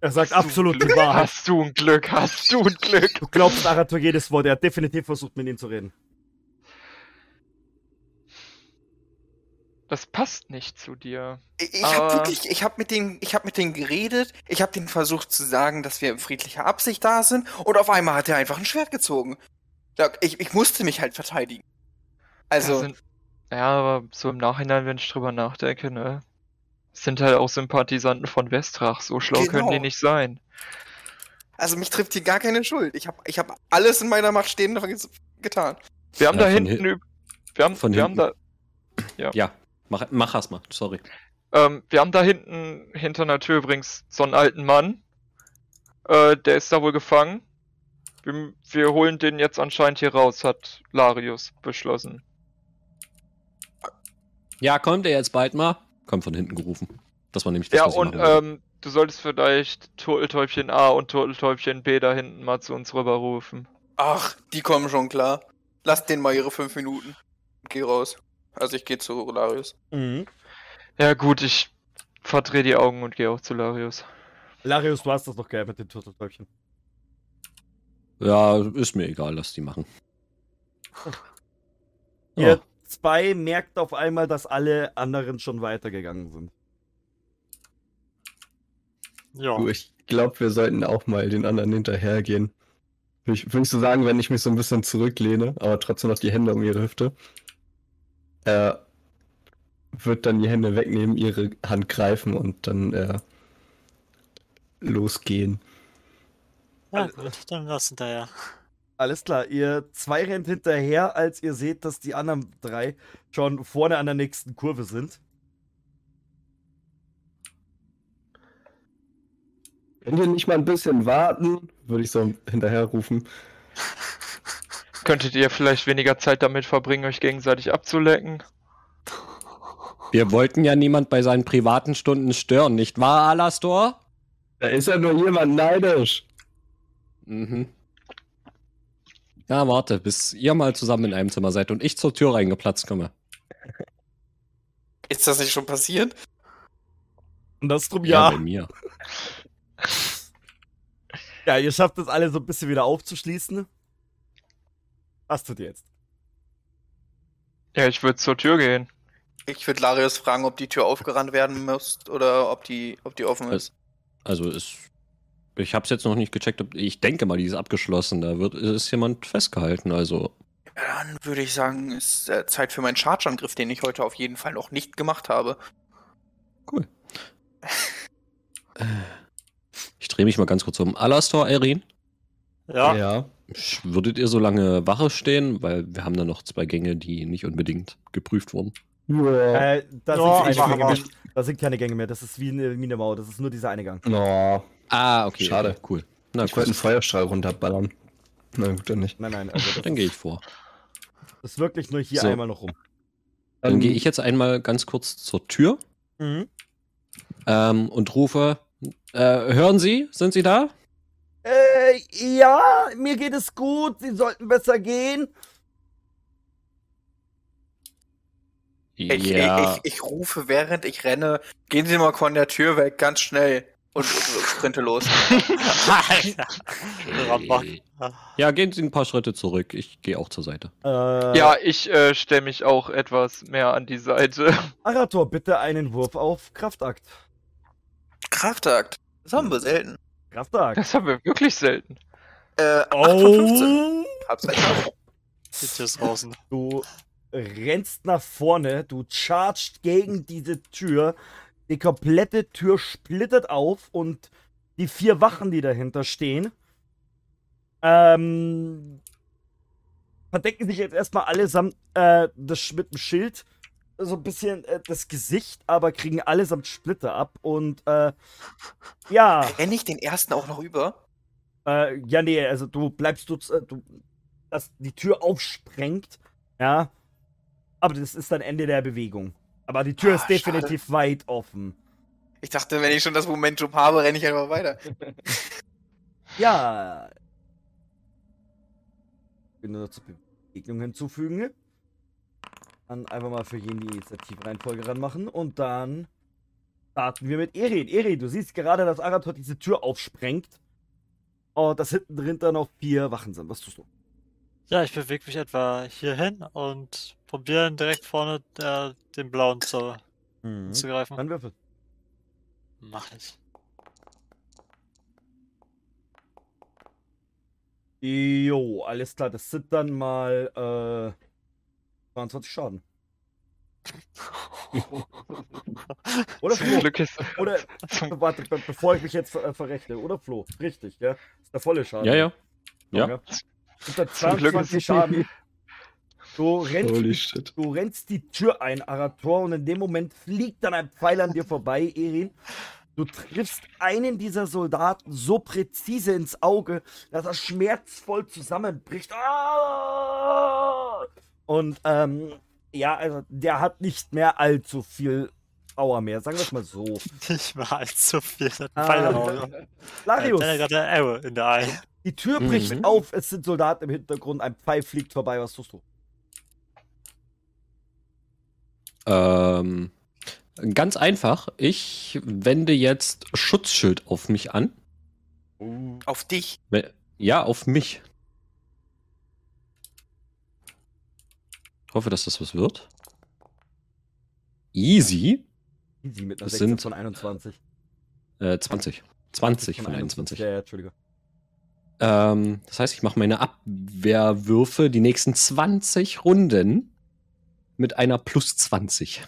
Er sagt Hast du absolut die? Wahrheit. Hast du ein Glück? Hast du ein Glück? Du glaubst Arator jedes Wort. Er hat definitiv versucht, mit ihm zu reden. Das passt nicht zu dir. Ich, habe wirklich, ich habe mit denen, ich habe mit denen geredet. Ich habe denen versucht zu sagen, dass wir in friedlicher Absicht da sind. Und auf einmal hat er einfach ein Schwert gezogen. Ja, Ich, ich musste mich halt verteidigen. Also, sind, ja, aber so im Nachhinein, wenn ich drüber nachdenke, ne? Sind halt auch Sympathisanten von Westrach. So schlau können die Genau. nicht sein. also mich trifft hier gar keine Schuld. Ich habe, ich habe alles in meiner Macht Stehende ge- getan. Wir haben Ja, da hinten, hin- üb- wir haben, von wir haben da, hinten. Ja, mach, mach erst mal, sorry. ähm, wir haben da hinten hinter einer Tür übrigens so einen alten Mann. Äh, der ist da wohl gefangen. Wir, wir holen den jetzt anscheinend hier raus, hat Larius beschlossen. Ja, kommt er jetzt bald mal? Kommt von hinten gerufen. Das war nämlich das, Ja, was ich und machen ähm, du solltest vielleicht Turteltäubchen A und Turteltäubchen B da hinten mal zu uns rüberrufen. Ach, die kommen schon klar. Lass denen mal ihre fünf Minuten. Geh raus. Also ich gehe zu Rolarius. Mhm. Ja gut, ich verdrehe die Augen und gehe auch zu Larius. Larius, du hast das doch geil mit den Turteltäubchen. Ja, ist mir egal, lass die machen. Ihr Ja. zwei merkt auf einmal, dass alle anderen schon weitergegangen sind. Ja. Du, ich glaube, wir sollten auch mal den anderen hinterhergehen. Würde ich, würd ich so sagen, wenn ich mich so ein bisschen zurücklehne, aber trotzdem noch die Hände um ihre Hüfte. Er wird dann die Hände wegnehmen, ihre Hand greifen und dann äh, losgehen. ja gut, dann lass hinterher. Alles klar, ihr zwei rennt hinterher, als ihr seht, dass die anderen drei schon vorne an der nächsten Kurve sind. Wenn wir nicht mal ein bisschen warten, würde ich so hinterher rufen. Könntet ihr vielleicht weniger Zeit damit verbringen, euch gegenseitig abzulecken? Wir wollten ja niemand bei seinen privaten Stunden stören, nicht wahr, Alastor? Da ist ja nur jemand neidisch. Mhm. Ja, warte, bis ihr mal zusammen in einem Zimmer seid und ich zur Tür reingeplatzt komme. Ist das nicht schon passiert? Und das drum Ja, ja. bei mir. Ja, ihr schafft es alle so ein bisschen wieder aufzuschließen. Was tut ihr jetzt? Ja, ich würde zur Tür gehen. Ich würde Larius fragen, ob die Tür aufgerannt werden muss oder ob die, ob die offen ist. Also ist. Ich hab's jetzt noch nicht gecheckt. ob- Ich denke mal, die ist abgeschlossen. Da wird ist jemand festgehalten. Also Dann würde ich sagen, ist äh, Zeit für meinen Charge-Angriff, den ich heute auf jeden Fall noch nicht gemacht habe. ich drehe mich mal ganz kurz um. Alastor, Erin, Ja, Ja. Würdet ihr so lange Wache stehen? Weil wir haben da noch zwei Gänge, die nicht unbedingt geprüft wurden. Ja. Äh, da, Ja, sind ich keine Gänge mehr. da sind keine Gänge mehr. Das ist wie eine, wie eine Mauer. Das ist nur dieser eine Gang. Oh, Ah, okay. Schade. Cool. Na ich wollte einen. Feuerstrahl runterballern. Na gut, dann nicht. Nein, nein. Also das Dann gehe ich vor. ist wirklich nur hier So. einmal noch rum. Dann gehe ich jetzt einmal ganz kurz zur Tür Mhm. ähm, und rufe. Äh, hören Sie? Sind Sie da? Äh, ja, mir geht es gut. Sie sollten besser gehen. Ich, ja. ich, ich, ich rufe, während ich renne, gehen Sie mal von der Tür weg, ganz schnell. Und sprinte los. Ja, gehen Sie ein paar Schritte zurück. Ich gehe auch zur Seite. Äh, Ja, ich äh, stelle mich auch etwas mehr an die Seite. Arator, bitte einen Wurf auf Kraftakt. Kraftakt. Das haben wir selten. Kraftakt. Das haben wir wirklich selten. Äh, 8 von 15. Oh. Hab's jetzt draußen. Du rennst nach vorne, du chargst gegen diese Tür, die komplette Tür splittert auf und die vier Wachen, die dahinter stehen, ähm, verdecken sich jetzt erstmal allesamt äh, das, mit dem Schild. So ein bisschen äh, das Gesicht, aber kriegen allesamt Splitter ab. Und äh, ja, Renne ich den ersten auch noch über? äh, ja, nee, also du bleibst du, äh, du dass die Tür aufsprengt, ja. Aber das ist dann Ende der Bewegung. Aber die Tür Ah, ist definitiv weit offen. Ich dachte, wenn ich schon das Momentum habe, renne ich einfach weiter. Ja. Ich will nur zur Begegnung hinzufügen. Dann einfach mal für jeden die Initiativreihenfolge ranmachen und dann starten wir mit Erin. Erin, du siehst gerade, dass Arator diese Tür aufsprengt. Und dass hinten drin dann noch vier Wachen sind. Was tust du? Ja, ich bewege mich etwa hier hin und probiere direkt vorne äh, den blauen zu, zu greifen. Dann würfel. Mach ich. Jo, alles klar. Das sind dann mal äh, 22 Schaden. Oder Flo? Glück ist. Oder, warte, be bevor ich mich jetzt ver äh, verrechne. Oder Flo? Richtig, ja? ist der volle Schaden. Ja, ja. Ja. Ja. Sind da zum Glück ist 22 es Schaden. Du rennst, Holy shit. du rennst die Tür ein, Arator, und in dem Moment fliegt dann ein Pfeil an dir vorbei, Erin. Du triffst einen dieser Soldaten so präzise ins Auge, dass er schmerzvoll zusammenbricht. Ah! Und ähm, ja, also der hat nicht mehr allzu viel Power mehr, sagen wir es mal so. Nicht mal allzu viel. Ah. Larius, Äh, die Tür bricht Mhm. auf, es sind Soldaten im Hintergrund, ein Pfeil fliegt vorbei, was tust du? Ähm, ganz einfach. Ich wende jetzt Schutzschild auf mich an. Auf dich. Ja, auf mich. Hoffe, dass das was wird. Easy. Easy mit einer Das 16 sind- von 21. Äh, 20. 20 von 21. Ja, ja, Entschuldige. Ähm, das heißt, ich mache meine Abwehrwürfe die nächsten 20 Runden mit einer plus 20.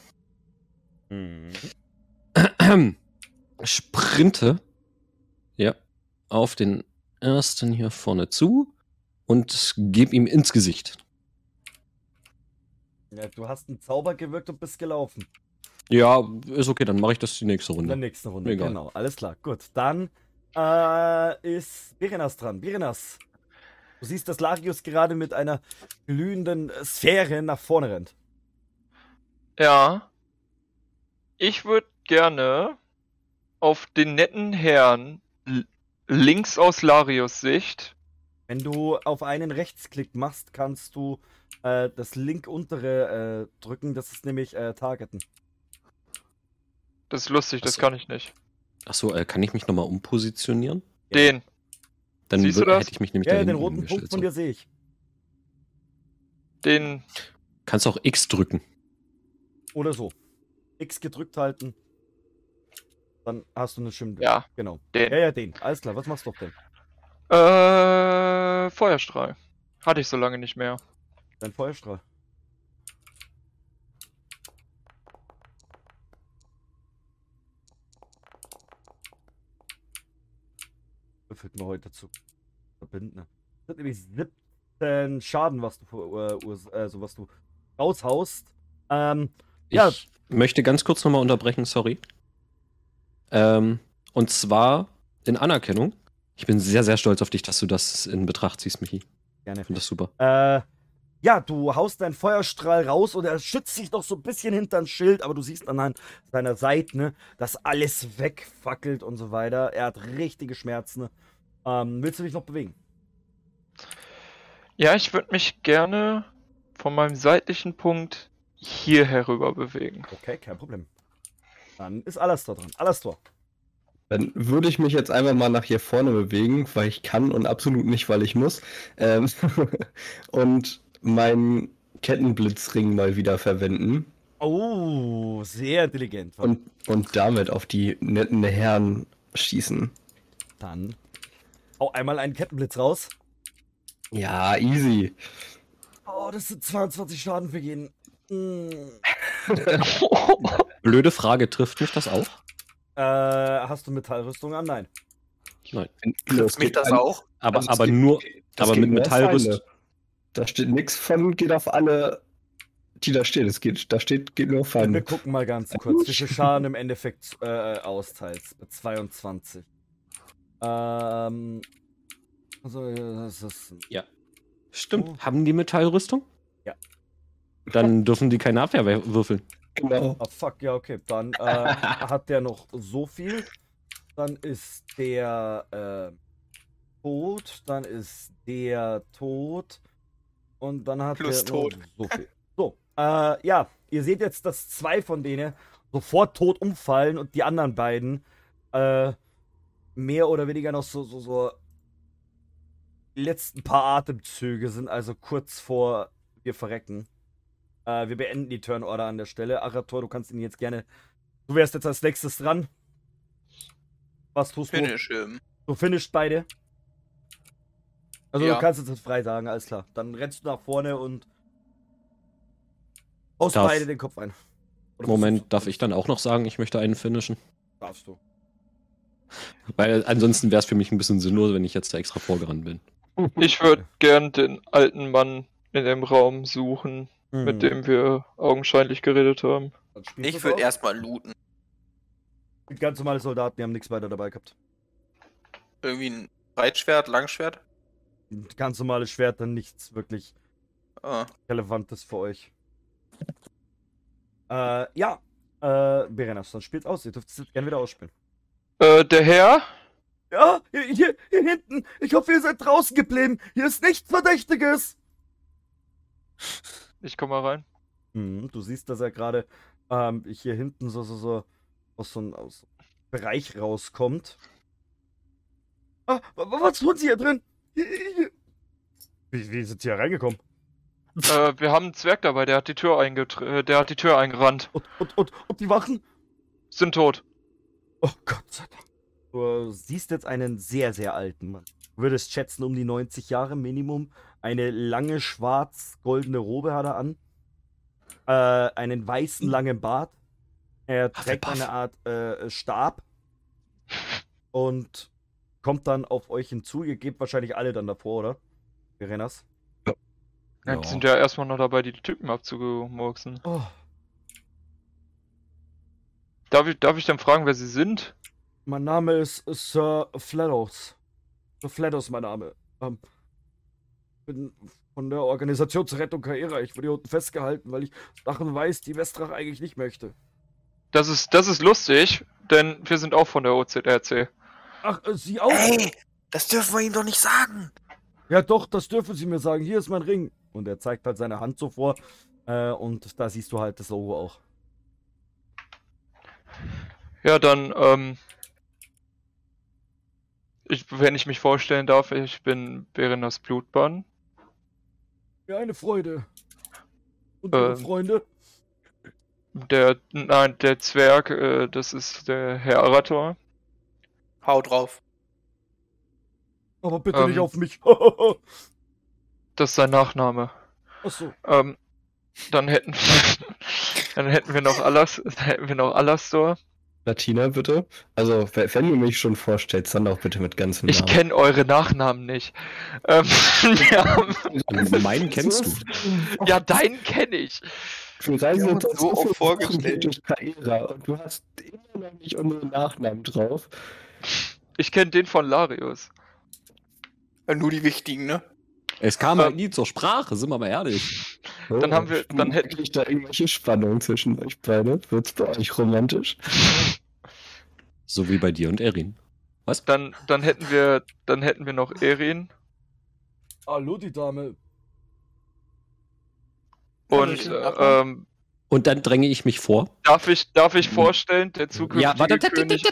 Sprinte. Ja. Auf den ersten hier vorne zu und gebe ihm ins Gesicht. Ja, du hast einen Zauber gewirkt und bist gelaufen. Ja, ist okay, dann mache ich das die nächste In der Runde. nächsten Runde, Egal. genau. Alles klar, gut. Dann äh, ist Berenas dran. Berenas, du siehst, dass Larius gerade mit einer glühenden Sphäre nach vorne rennt. ja. Ich würde gerne auf den netten Herrn links aus Larius Sicht. Wenn du auf einen Rechtsklick machst, kannst du äh, das link untere äh, drücken. Das ist nämlich äh, Targeten. Das ist lustig, das Achso. kann ich nicht. Achso, äh, kann ich mich nochmal umpositionieren? Den. Dann Siehst du das? hätte ich mich nämlich Ja, den roten Punkt von dir sehe ich. Den. Kannst auch X drücken. Oder so. X gedrückt halten. Dann hast du eine Stimme. Ja, Genau. den. Ja, ja, den. Alles klar. Was machst du denn? Äh, Feuerstrahl. Hatte ich so lange nicht mehr. Dein Feuerstrahl. Würfelt mir heute zu verbinden. Das sind nämlich 17 Schaden, was du, äh, also was du raushaust. Ähm, Ich Ja. möchte ganz kurz nochmal unterbrechen, sorry. Ähm, und zwar in Anerkennung. Ich bin sehr, sehr stolz auf dich, dass du das in Betracht ziehst, Michi. gerne. Ich finde das super. Äh, ja, du haust deinen Feuerstrahl raus und er schützt sich noch so ein bisschen hinterm Schild, aber du siehst an seiner Seite, ne, dass alles wegfackelt und so weiter. Er hat richtige Schmerzen. Ne? Ähm, willst du dich noch bewegen? Ja, ich würde mich gerne von meinem seitlichen Punkt hier herüber bewegen. Okay, kein Problem. Dann ist Alastor dran. Alastor. Dann würde ich mich jetzt einfach mal nach hier vorne bewegen, weil ich kann und absolut nicht, weil ich muss. Ähm, und meinen Kettenblitzring mal wieder verwenden Oh, sehr intelligent. und, und damit auf die netten Herren schießen. Dann hau einmal einen Kettenblitz raus. Ja, easy. Oh, das sind 22 Schaden für jeden. Hm. Blöde Frage, trifft mich das auch? Äh, hast du Metallrüstung an? Nein. Nein. Trifft mich das auch? Aber, Also aber geht- nur, aber mit nur auf Metallrüst. Feinde. Da steht nichts von, geht auf alle die da steht. Es geht, da steht, geht nur Wir Feinde. gucken mal ganz kurz, wie viel Schaden im Endeffekt äh, austeilst. Mit 22. Ähm. Also, das ist. Stimmt. Oh. Haben die Metallrüstung? Ja. Dann dürfen die keine Abwehr würfeln. Genau. Ah, fuck, ja, okay. Dann äh, hat der noch so viel. Dann ist der äh, tot. Dann ist der tot. Und dann hat Plus der noch tot. so viel. So, äh, ja, ihr seht jetzt, dass zwei von denen sofort tot umfallen und die anderen beiden äh, mehr oder weniger noch so, so, so die letzten paar Atemzüge sind, also kurz vor wir verrecken. Äh, wir beenden die Turnorder an der Stelle. Arator, du kannst ihn jetzt gerne. Du wärst jetzt als nächstes dran. Was tust du? Finish him. Du finisht beide. Also Ja. du kannst es jetzt frei sagen, alles klar. Dann rennst du nach vorne und haust Darf- beide den Kopf ein. Oder Moment, darf ich dann auch noch sagen, ich möchte einen finishen? Darfst du. Weil ansonsten wäre es für mich ein bisschen sinnlos, wenn ich jetzt da extra vorgerannt bin. Ich würde gern den alten Mann in dem Raum suchen, mit Mhm. dem wir augenscheinlich geredet haben. Ich würde erstmal looten. Ganz normale Soldaten, die haben nichts weiter dabei gehabt. Irgendwie ein Breitschwert, Langschwert. Ein Ganz normales Schwert, dann nichts wirklich Ah, Relevantes für euch. Äh, ja. Äh, Berenas, dann spielt aus. Ihr dürft es gerne wieder ausspielen. Äh, der Herr? Ja, hier, hier, hier hinten. Ich hoffe, ihr seid draußen geblieben. Hier ist nichts Verdächtiges. Ich komm mal rein. Mhm, du siehst, dass er gerade ähm, hier hinten so, so, so aus so einem aus Bereich rauskommt. Ah, wa- wa- was tun Sie hier drin? Wie, wie sind Sie hier reingekommen? äh, wir haben einen Zwerg dabei, der hat die Tür äh, der hat die Tür eingerannt. Und, und, und, und die Wachen? Sind tot. Oh Gott sei Dank. Du siehst jetzt einen sehr, sehr alten Mann. Du würdest schätzen, um die 90 Jahre Minimum. Eine lange schwarz-goldene Robe hat er an. Äh, einen weißen langen Bart. Er trägt eine Art äh, Stab. Und kommt dann auf euch hinzu. Ihr gebt wahrscheinlich alle dann davor, oder? Verenas? Ja. Die sind ja erstmal noch dabei, die Typen abzumurksen. Oh, Darf ich, darf ich dann fragen, wer sie sind? mein Name ist Sir Flados. Sir Flados, mein Name. Ähm, bin von der Organisation zur Rettung Karriere. Ich wurde hier unten festgehalten, weil ich Sachen weiß, die Westrach eigentlich nicht möchte. Das ist, das ist lustig, denn wir sind auch von der OZRC. Ach, äh, Sie auch? Ey, das dürfen wir ihm doch nicht sagen. Ja, doch, das dürfen Sie mir sagen. Hier ist mein Ring. Und er zeigt halt seine Hand so vor. Äh, und da siehst du halt das Logo auch. Ja, dann, ähm. Ich, wenn ich mich vorstellen darf, ich bin Berenas Blutbahn. Ja, eine Freude. Und Ähm. Freunde? Der, nein, der Zwerg, äh, das ist der Herr Arator. Hau drauf. Aber bitte ähm. nicht auf mich. Das ist sein Nachname. Achso. Ähm, dann hätten dann hätten wir noch Alas, dann hätten wir noch Alastor. Latina, bitte. Also, wenn du mich schon vorstellst, dann auch bitte mit ganzen Ich Namen. kenne eure Nachnamen nicht. Ähm, wir haben, Meinen kennst du. ja, deinen kenne ich. Wir haben jetzt uns so Wochen vorgestellt. Kaera und du hast immer noch nicht unseren Nachnamen drauf. Ich kenne den von Larius. Ja, nur die wichtigen, ne? Es kam halt nie zur Sprache, sind wir mal ehrlich. Dann haben wir- dann hätten- Wirklich da irgendwelche Spannung zwischen euch beide? Wird's bei euch romantisch? So wie bei dir und Erin. Was? Dann, dann hätten wir, dann hätten wir noch Erin Hallo, die Dame. und äh, ähm, Und dann dränge ich mich vor. darf ich, darf ich vorstellen, der zukünftige Ja, warte. König,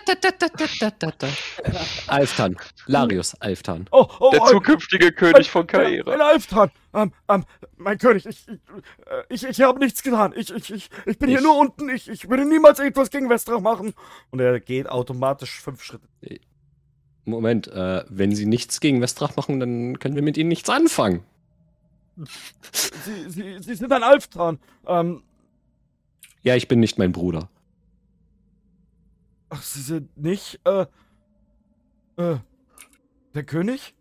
Alftan. Larius Alftan. Oh, oh, der oh, zukünftige König von Ein Kaera. Alftan. Ähm, ähm, mein König, ich, ich, äh, ich, ich habe nichts getan. Ich, ich, ich, ich bin hier Ich- nur unten. Ich, ich würde niemals etwas gegen Westrach machen. Und er geht automatisch fünf Schritte. Moment, äh, wenn sie nichts gegen Westrach machen, dann können wir mit ihnen nichts anfangen. Sie, sie, sie sind ein Alftan. Ähm, Ja, ich bin nicht mein Bruder. ach, sie sind nicht, äh, äh, der König?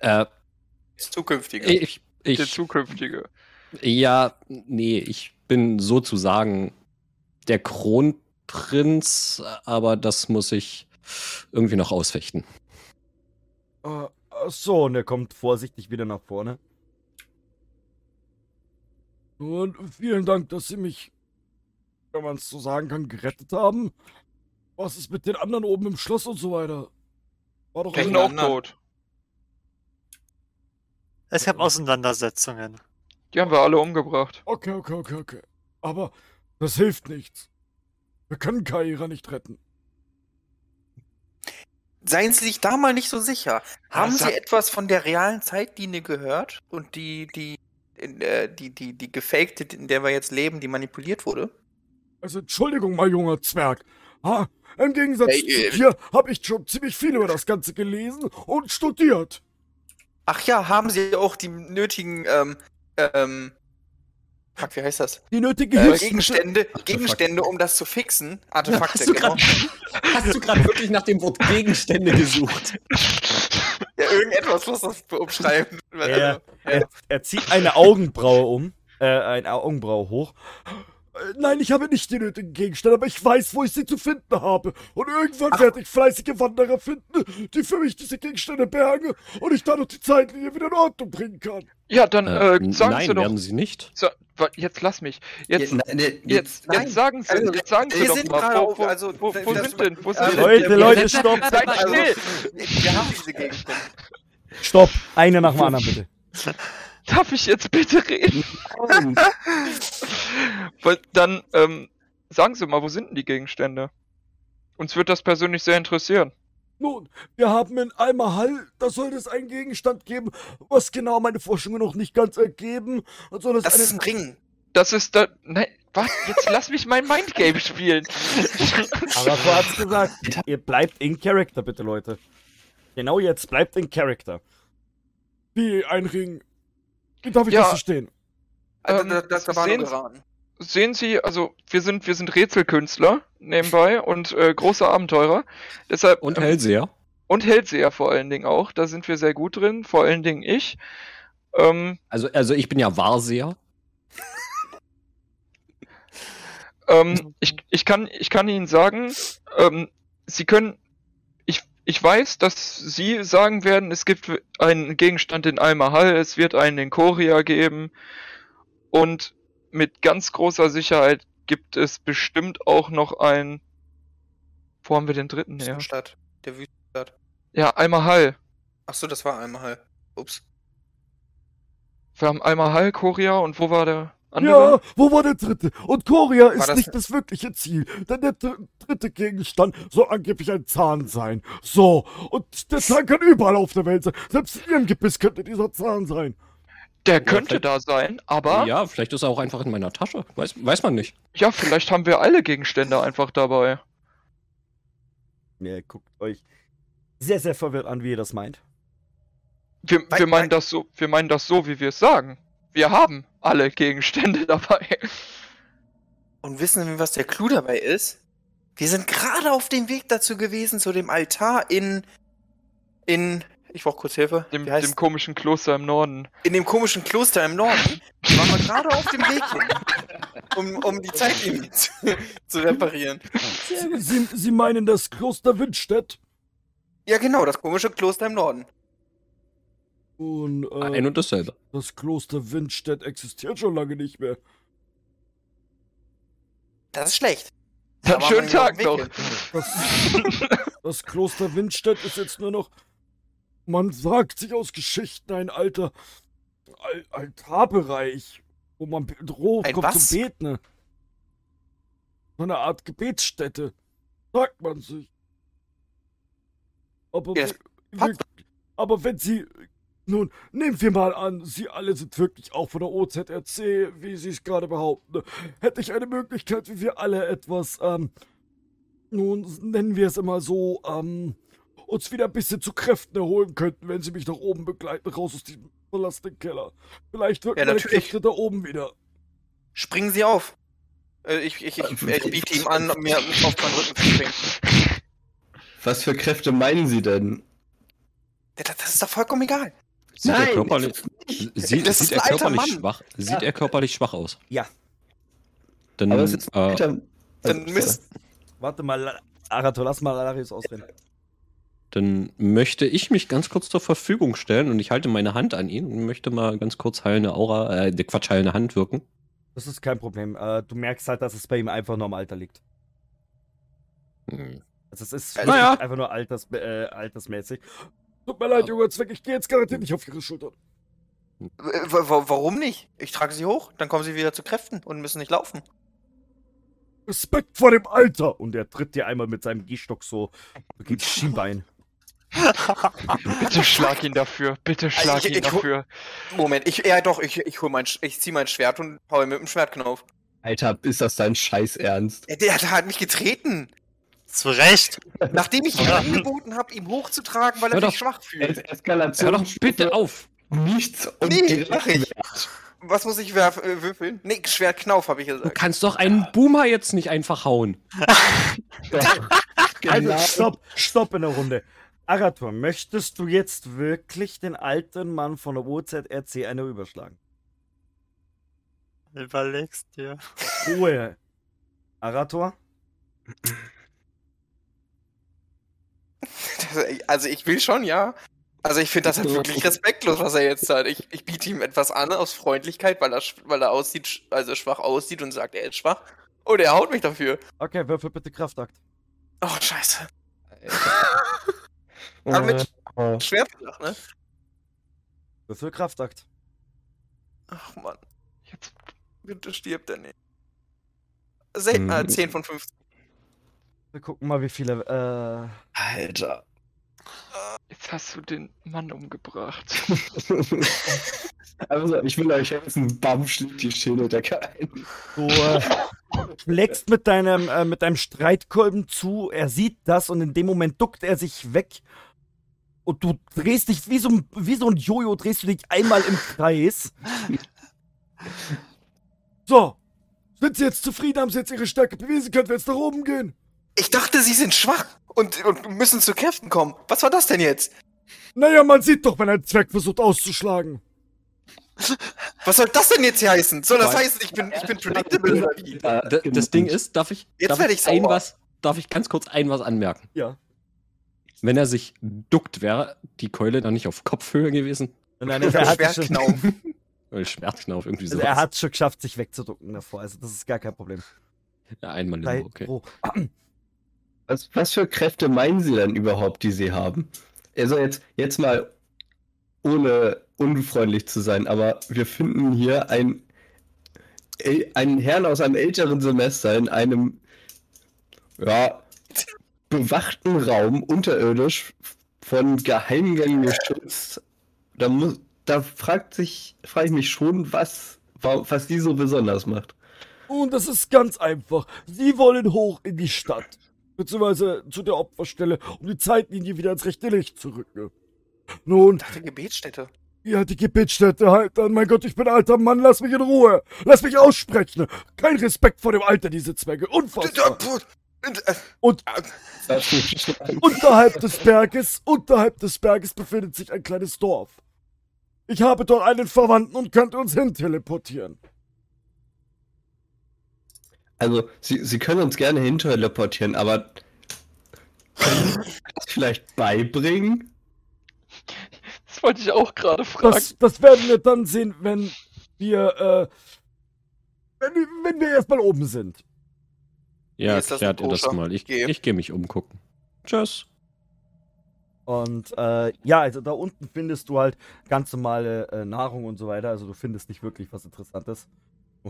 Äh, Das zukünftige. ich, Der ich, zukünftige. Ja, nee, ich bin sozusagen der Kronprinz, aber das muss ich irgendwie noch ausfechten. Äh, ach so, und er kommt vorsichtig wieder nach vorne. Und vielen Dank, dass Sie mich, wenn man es so sagen kann, gerettet haben. Was ist mit den anderen oben im Schloss und so weiter? War doch Die sind auch tot. Es gab Auseinandersetzungen. Die haben wir alle umgebracht. Okay, okay, okay, okay. Aber das hilft nichts. Wir können Kaira nicht retten. Seien Sie sich da mal nicht so sicher. Haben Sie etwas von der realen Zeitlinie gehört und die, die, in, äh, die, die, die gefakte, in der wir jetzt leben, die manipuliert wurde? Also Entschuldigung, mein junger Zwerg. Ha, Im Gegensatz Ey, äh, zu dir habe ich schon ziemlich viel über das Ganze gelesen und studiert. Ach ja, haben Sie auch die nötigen, ähm, ähm, fuck, wie heißt das? Die nötige Äh. Gegenstände, Gegenstände, um das zu fixen. Artefakte, Hast du genau. grad- Hast du gerade wirklich nach dem Wort Gegenstände gesucht? Ja, irgendetwas muss das umschreiben. Er, er, er zieht eine Augenbraue um, äh, eine Augenbraue hoch. Äh, Nein, ich habe nicht die nötigen Gegenstände, aber ich weiß, wo ich sie zu finden habe. Und irgendwann werde ich fleißige Wanderer finden, die für mich diese Gegenstände bergen und ich dadurch die Zeitlinie wieder in Ordnung bringen kann. Ja, dann Äh, äh, sagen nein, Sie doch. werden sie nicht. So, jetzt lass mich. Jetzt, Ja, nee, jetzt, nein. jetzt sagen Sie, Also, jetzt sagen Sie doch sind mal, wo, auf- wo, also, wo, wo sind denn, wo sind denn? Leute, wir- Leute, stopp. Seid Also, still! wir haben diese Gegenstände. Stopp, eine nach dem anderen bitte. Darf ich jetzt bitte reden? dann, ähm, sagen Sie mal, wo sind denn die Gegenstände? Uns wird das persönlich sehr interessieren. Nun, wir haben in Almahall, da soll es einen Gegenstand geben, was genau meine Forschungen noch nicht ganz ergeben. Und soll es Das ist ein Ring. Das ist da. Nein, was? Jetzt lass mich mein Mindgame spielen. Aber so hat's gesagt. Ihr bleibt in Character, bitte, Leute. Genau jetzt, bleibt in Character. Wie ein Ring. Darf ich Ja. das verstehen? Also, Ähm, da, da, da war sehen. Sehen Sie, also wir sind, wir sind Rätselkünstler nebenbei und äh, große Abenteurer. Deshalb Und ähm, Hellseher. und Hellseher vor allen Dingen auch. Da sind wir sehr gut drin, vor allen Dingen ich. Ähm, Also, also ich bin ja Wahrseher. ähm, ich, ich, kann, ich kann Ihnen sagen, ähm, Sie können. Ich, weiß, dass Sie sagen werden, es gibt einen Gegenstand in Almahal, es wird einen in Korea geben. Und mit ganz großer Sicherheit gibt es bestimmt auch noch einen. Wo haben wir den dritten her? Stadt. Der Wüstenstadt. Ja, Almahal. Achso, das war einmal. Ups. Wir haben Almahal, Korea und wo war der andere? Ja, wo war der dritte? Und Korea ist das- nicht das wirkliche Ziel, denn der dr- dritte Gegenstand soll angeblich ein Zahn sein. So, und der Zahn kann überall auf der Welt sein. Selbst in ihrem Gebiss könnte dieser Zahn sein. Der könnte vielleicht- da sein, aber ja. Ja, vielleicht ist er auch einfach in meiner Tasche. Weiß, weiß man nicht. vielleicht haben wir alle Gegenstände einfach dabei. Ihr guckt euch sehr, sehr verwirrt an, wie ihr das meint. Wir, wir meinen das so, wir meinen das so, wie wir es sagen. Wir haben alle Gegenstände dabei. Und wissen wir, was der Clou dabei ist? Wir sind gerade auf dem Weg dazu gewesen, zu dem Altar in. in. Ich brauche kurz Hilfe. Dem, dem komischen Kloster im Norden. in dem komischen Kloster im Norden. Waren wir gerade auf dem Weg hin. Um, um die Zeitlinie zu, zu reparieren. Sie, Sie meinen das Kloster Windstedt? Ja, genau, das komische Kloster im Norden. Und Ein äh, und dasselbe. das Kloster Windstedt existiert schon lange nicht mehr. Das ist schlecht. Dann schönen Tag noch. Das, das Kloster Windstedt ist jetzt nur noch, man sagt sich aus Geschichten, ein alter Al Altarbereich, wo man Ein kommt was? zum Beten. ne? So eine Art Gebetsstätte, sagt man sich. Aber, Ja, wir, wir, aber wenn Sie, nun, nehmen wir mal an, Sie alle sind wirklich auch von der OZRC, wie Sie es gerade behaupten. Hätte ich eine Möglichkeit, wie wir alle etwas, ähm, nun nennen wir es immer so, ähm, uns wieder ein bisschen zu Kräften erholen könnten, wenn Sie mich nach oben begleiten, raus aus diesem verlassenen Keller. Vielleicht wirken Ja, meine. Kräfte da oben wieder. Springen Sie auf. Äh, Ich, ich, ich, ich biete ihm an, mir auf meinen Rücken zu springen. Was für Kräfte meinen Sie denn? Das, das ist doch vollkommen egal. Sieht er Nein, körperlich, Sieht, Das ist sieht, er körperlich schwach, sieht er körperlich schwach aus? Ja. Dann, Aber ist äh, alter- Dann also, müsst, Warte mal, Arator, lass mal Alarius ausreden. dann möchte ich mich ganz kurz zur Verfügung stellen und ich halte meine Hand an ihn und möchte mal ganz kurz heilende Aura, äh, der Quatsch, heilende Hand wirken. Das ist kein Problem. Äh, du merkst halt, dass es bei ihm einfach nur am Alter liegt. Hm. Also es ist naja. einfach nur alters, äh, altersmäßig. Tut mir leid, junger Zweck, ich gehe jetzt garantiert nicht auf ihre Schultern. w- warum nicht? Ich trage sie hoch, dann kommen sie wieder zu Kräften und müssen nicht laufen. Respekt vor dem Alter! Und er tritt dir einmal mit seinem Gehstock so gegen das Schienbein. Bitte schlag ihn dafür. Bitte schlag ich- ihn ich- dafür. Moment, ich, ja doch, ich, ich hol mein, ich zieh mein Schwert und hau ihm mit dem Schwertknauf. Alter, ist das dein Scheiß Ernst? Der, der hat mich getreten. Zu Recht. Nachdem ich ihm angeboten habe, ihm hochzutragen, weil er sich schwach fühlt. Es Eskalation. Hör doch bitte auf! Nichts und Nee, direkt mach ich. Was muss ich werf, äh, würfeln? Nee, Schwertknauf, habe ich Du gesagt. kannst doch einen Boomer jetzt nicht einfach hauen. Genau. Also, stopp, stopp in der Runde. Arator, möchtest du jetzt wirklich den alten Mann von der OZRC eine überschlagen? Überlegst dir. Ruhe. Arator? Also ich will schon, ja. Also ich finde das halt wirklich respektlos, was er jetzt hat. Ich, ich biete ihm etwas an aus Freundlichkeit, weil er, weil er aussieht, also schwach aussieht und sagt, er ist schwach. Und er haut mich dafür. Okay, würfel bitte Kraftakt. Oh, scheiße. Aber mit Äh, ne? Würfel Kraftakt. Ach Mann, Jetzt bitte stirbt er nicht. Se Hm. äh, 10 von 15. Wir gucken mal, wie viele. Äh, Alter. Jetzt hast du den Mann umgebracht. Also, ich will euch helfen. Bam, schlägt die Schädeldecke ein. du äh, schlägst mit deinem, äh, mit deinem Streitkolben zu. Er sieht das und in dem Moment duckt er sich weg. Und du drehst dich wie so, ein- wie so ein Jojo, drehst du dich einmal im Kreis. So. Sind Sie jetzt zufrieden? Haben Sie jetzt Ihre Stärke bewiesen? Können wir jetzt nach oben gehen? Ich dachte, sie sind schwach und, und müssen zu Kräften kommen. Was war das denn jetzt? Naja, man sieht doch, wenn ein Zwerg versucht auszuschlagen. Was soll das denn jetzt hier heißen? Soll das heißen, ich bin, ich bin predictable oder wie? Genau. das Ding ist, darf ich, Jetzt darf ich, ich ein was, darf ich ganz kurz ein was anmerken? Ja. Wenn er sich duckt, wäre die Keule dann nicht auf Kopfhöhe gewesen? Nein, also er, hat schon, Schwertknauf. Oder Schmerzknauf, irgendwie so. also er hat schon geschafft, sich wegzuducken davor. Also das ist gar kein Problem. ja, einmal nur, okay. froh. Was, was für Kräfte meinen Sie denn überhaupt, die Sie haben? Also jetzt, jetzt mal ohne unfreundlich zu sein, aber wir finden hier ein, äl- einen Herrn aus einem älteren Semester in einem ja, bewachten Raum unterirdisch von Geheimgängen geschützt. Da, muss, da fragt sich, frage ich mich schon, was, wa- was die so besonders macht. Und das ist ganz einfach. Sie wollen hoch in die Stadt. Beziehungsweise zu der Opferstelle, um die Zeitlinie wieder ins rechte Licht zu rücken. Nun, Die Gebetsstätte. ja, die Gebetsstätte halt. Mein Gott, ich bin alter Mann, lass mich in Ruhe. Lass mich aussprechen. Kein Respekt vor dem Alter, diese Zwecke. Unfassbar. Und Das ist unterhalb des Berges, unterhalb des Berges befindet sich ein kleines Dorf. Ich habe dort einen Verwandten und könnte uns hin teleportieren. Also, Sie, Sie können uns gerne hinteleportieren, aber können Sie das vielleicht beibringen? Das wollte ich auch gerade fragen. Das, das werden wir dann sehen, wenn wir, äh, wenn, wenn wir erstmal oben sind. Ja, Wie ist das klärt mit ihr das mal. Ich, Geh. ich gehe mich umgucken. Tschüss. Und äh, ja, also da unten findest du halt ganz normale äh, Nahrung und so weiter. Also du findest nicht wirklich was Interessantes.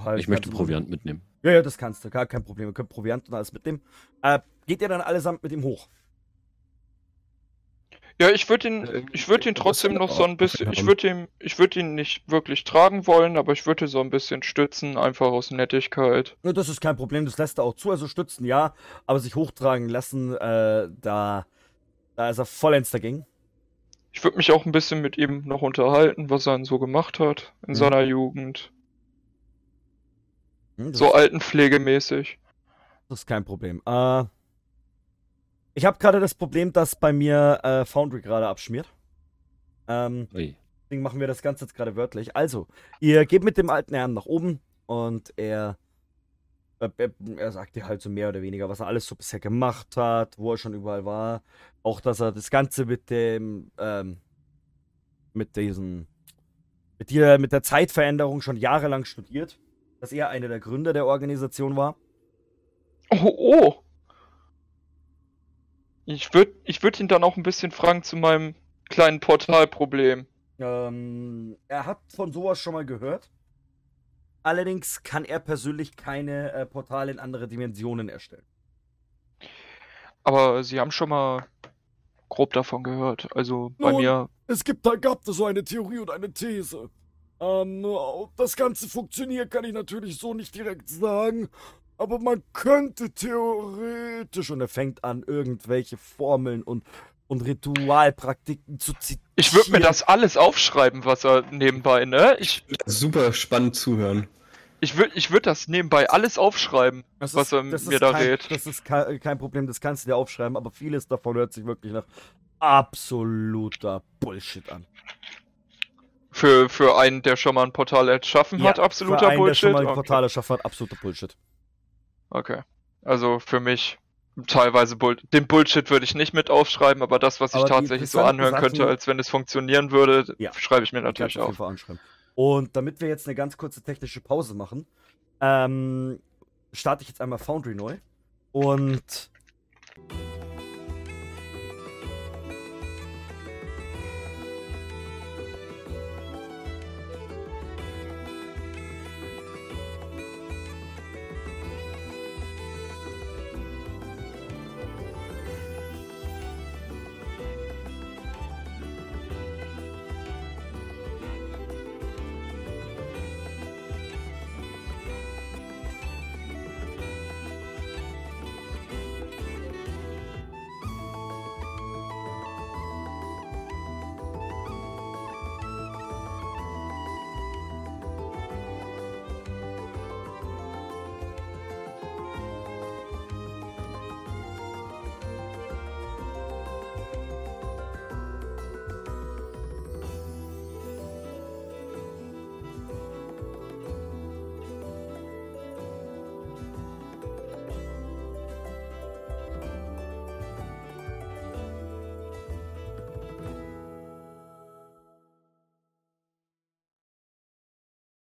Halt Ich möchte Proviant mitnehmen. Ja, ja, das kannst du. Gar kein Problem. Wir können Proviant und alles mitnehmen. Äh, geht ihr dann allesamt mit ihm hoch? Ja, ich würde ihn, Äh, ich würde ihn trotzdem noch so ein bisschen, ich würde ihn, ich würde ihn nicht wirklich tragen wollen, aber ich würde so ein bisschen stützen, einfach aus Nettigkeit. Ja, das ist kein Problem. Das lässt er auch zu. Also stützen, ja. Aber sich hochtragen lassen, äh, da, da ist er vollends dagegen. Ich würde mich auch ein bisschen mit ihm noch unterhalten, was er denn so gemacht hat in Mhm. seiner Jugend. Hm, So altenpflegemäßig. Das ist kein Problem. Äh, ich habe gerade das Problem, dass bei mir äh, Foundry gerade abschmiert. Ähm, Ui. Deswegen machen wir das Ganze jetzt gerade wörtlich. Also, ihr geht mit dem alten Herrn nach oben und er, äh, er, er sagt dir halt so mehr oder weniger, was er alles so bisher gemacht hat, wo er schon überall war. Auch, dass er das Ganze mit dem, ähm, mit diesen, mit der, mit der Zeitveränderung schon jahrelang studiert. Dass er einer der Gründer der Organisation war. Oh, oh. Ich würde ich würd ihn dann auch ein bisschen fragen zu meinem kleinen Portalproblem. Ähm, er hat von sowas schon mal gehört. Allerdings kann er persönlich keine äh, Portale in andere Dimensionen erstellen. Aber Sie haben schon mal grob davon gehört. Also bei Nun, mir. Es gibt da gab es so eine Theorie und eine These. Ähm, ob das Ganze funktioniert, kann ich natürlich so nicht direkt sagen. Aber man könnte theoretisch, und er fängt an, irgendwelche Formeln und, und Ritualpraktiken zu zitieren. Ich würde mir das alles aufschreiben, was er nebenbei, ne? Ich, Super spannend zuhören. ich würde ich würd das nebenbei alles aufschreiben, Das was er das mir da kein, rät. Das ist kein, kein Problem, das kannst du dir aufschreiben, aber vieles davon hört sich wirklich nach absoluter Bullshit an. Für, für einen, der schon mal ein Portal erschaffen hat, für absoluter einen, Der schon Bullshit. mal ein Okay. Portal erschaffen hat, absoluter Bullshit. okay. Also für mich teilweise Bull den Bullshit würde ich nicht mit aufschreiben, aber das, was ich Aber die tatsächlich so anhören könnte, Sachen- als wenn es funktionieren würde, Ja. schreibe ich mir natürlich auf anschreiben. Und damit wir jetzt eine ganz kurze technische Pause machen, ähm, starte ich jetzt einmal Foundry neu. Und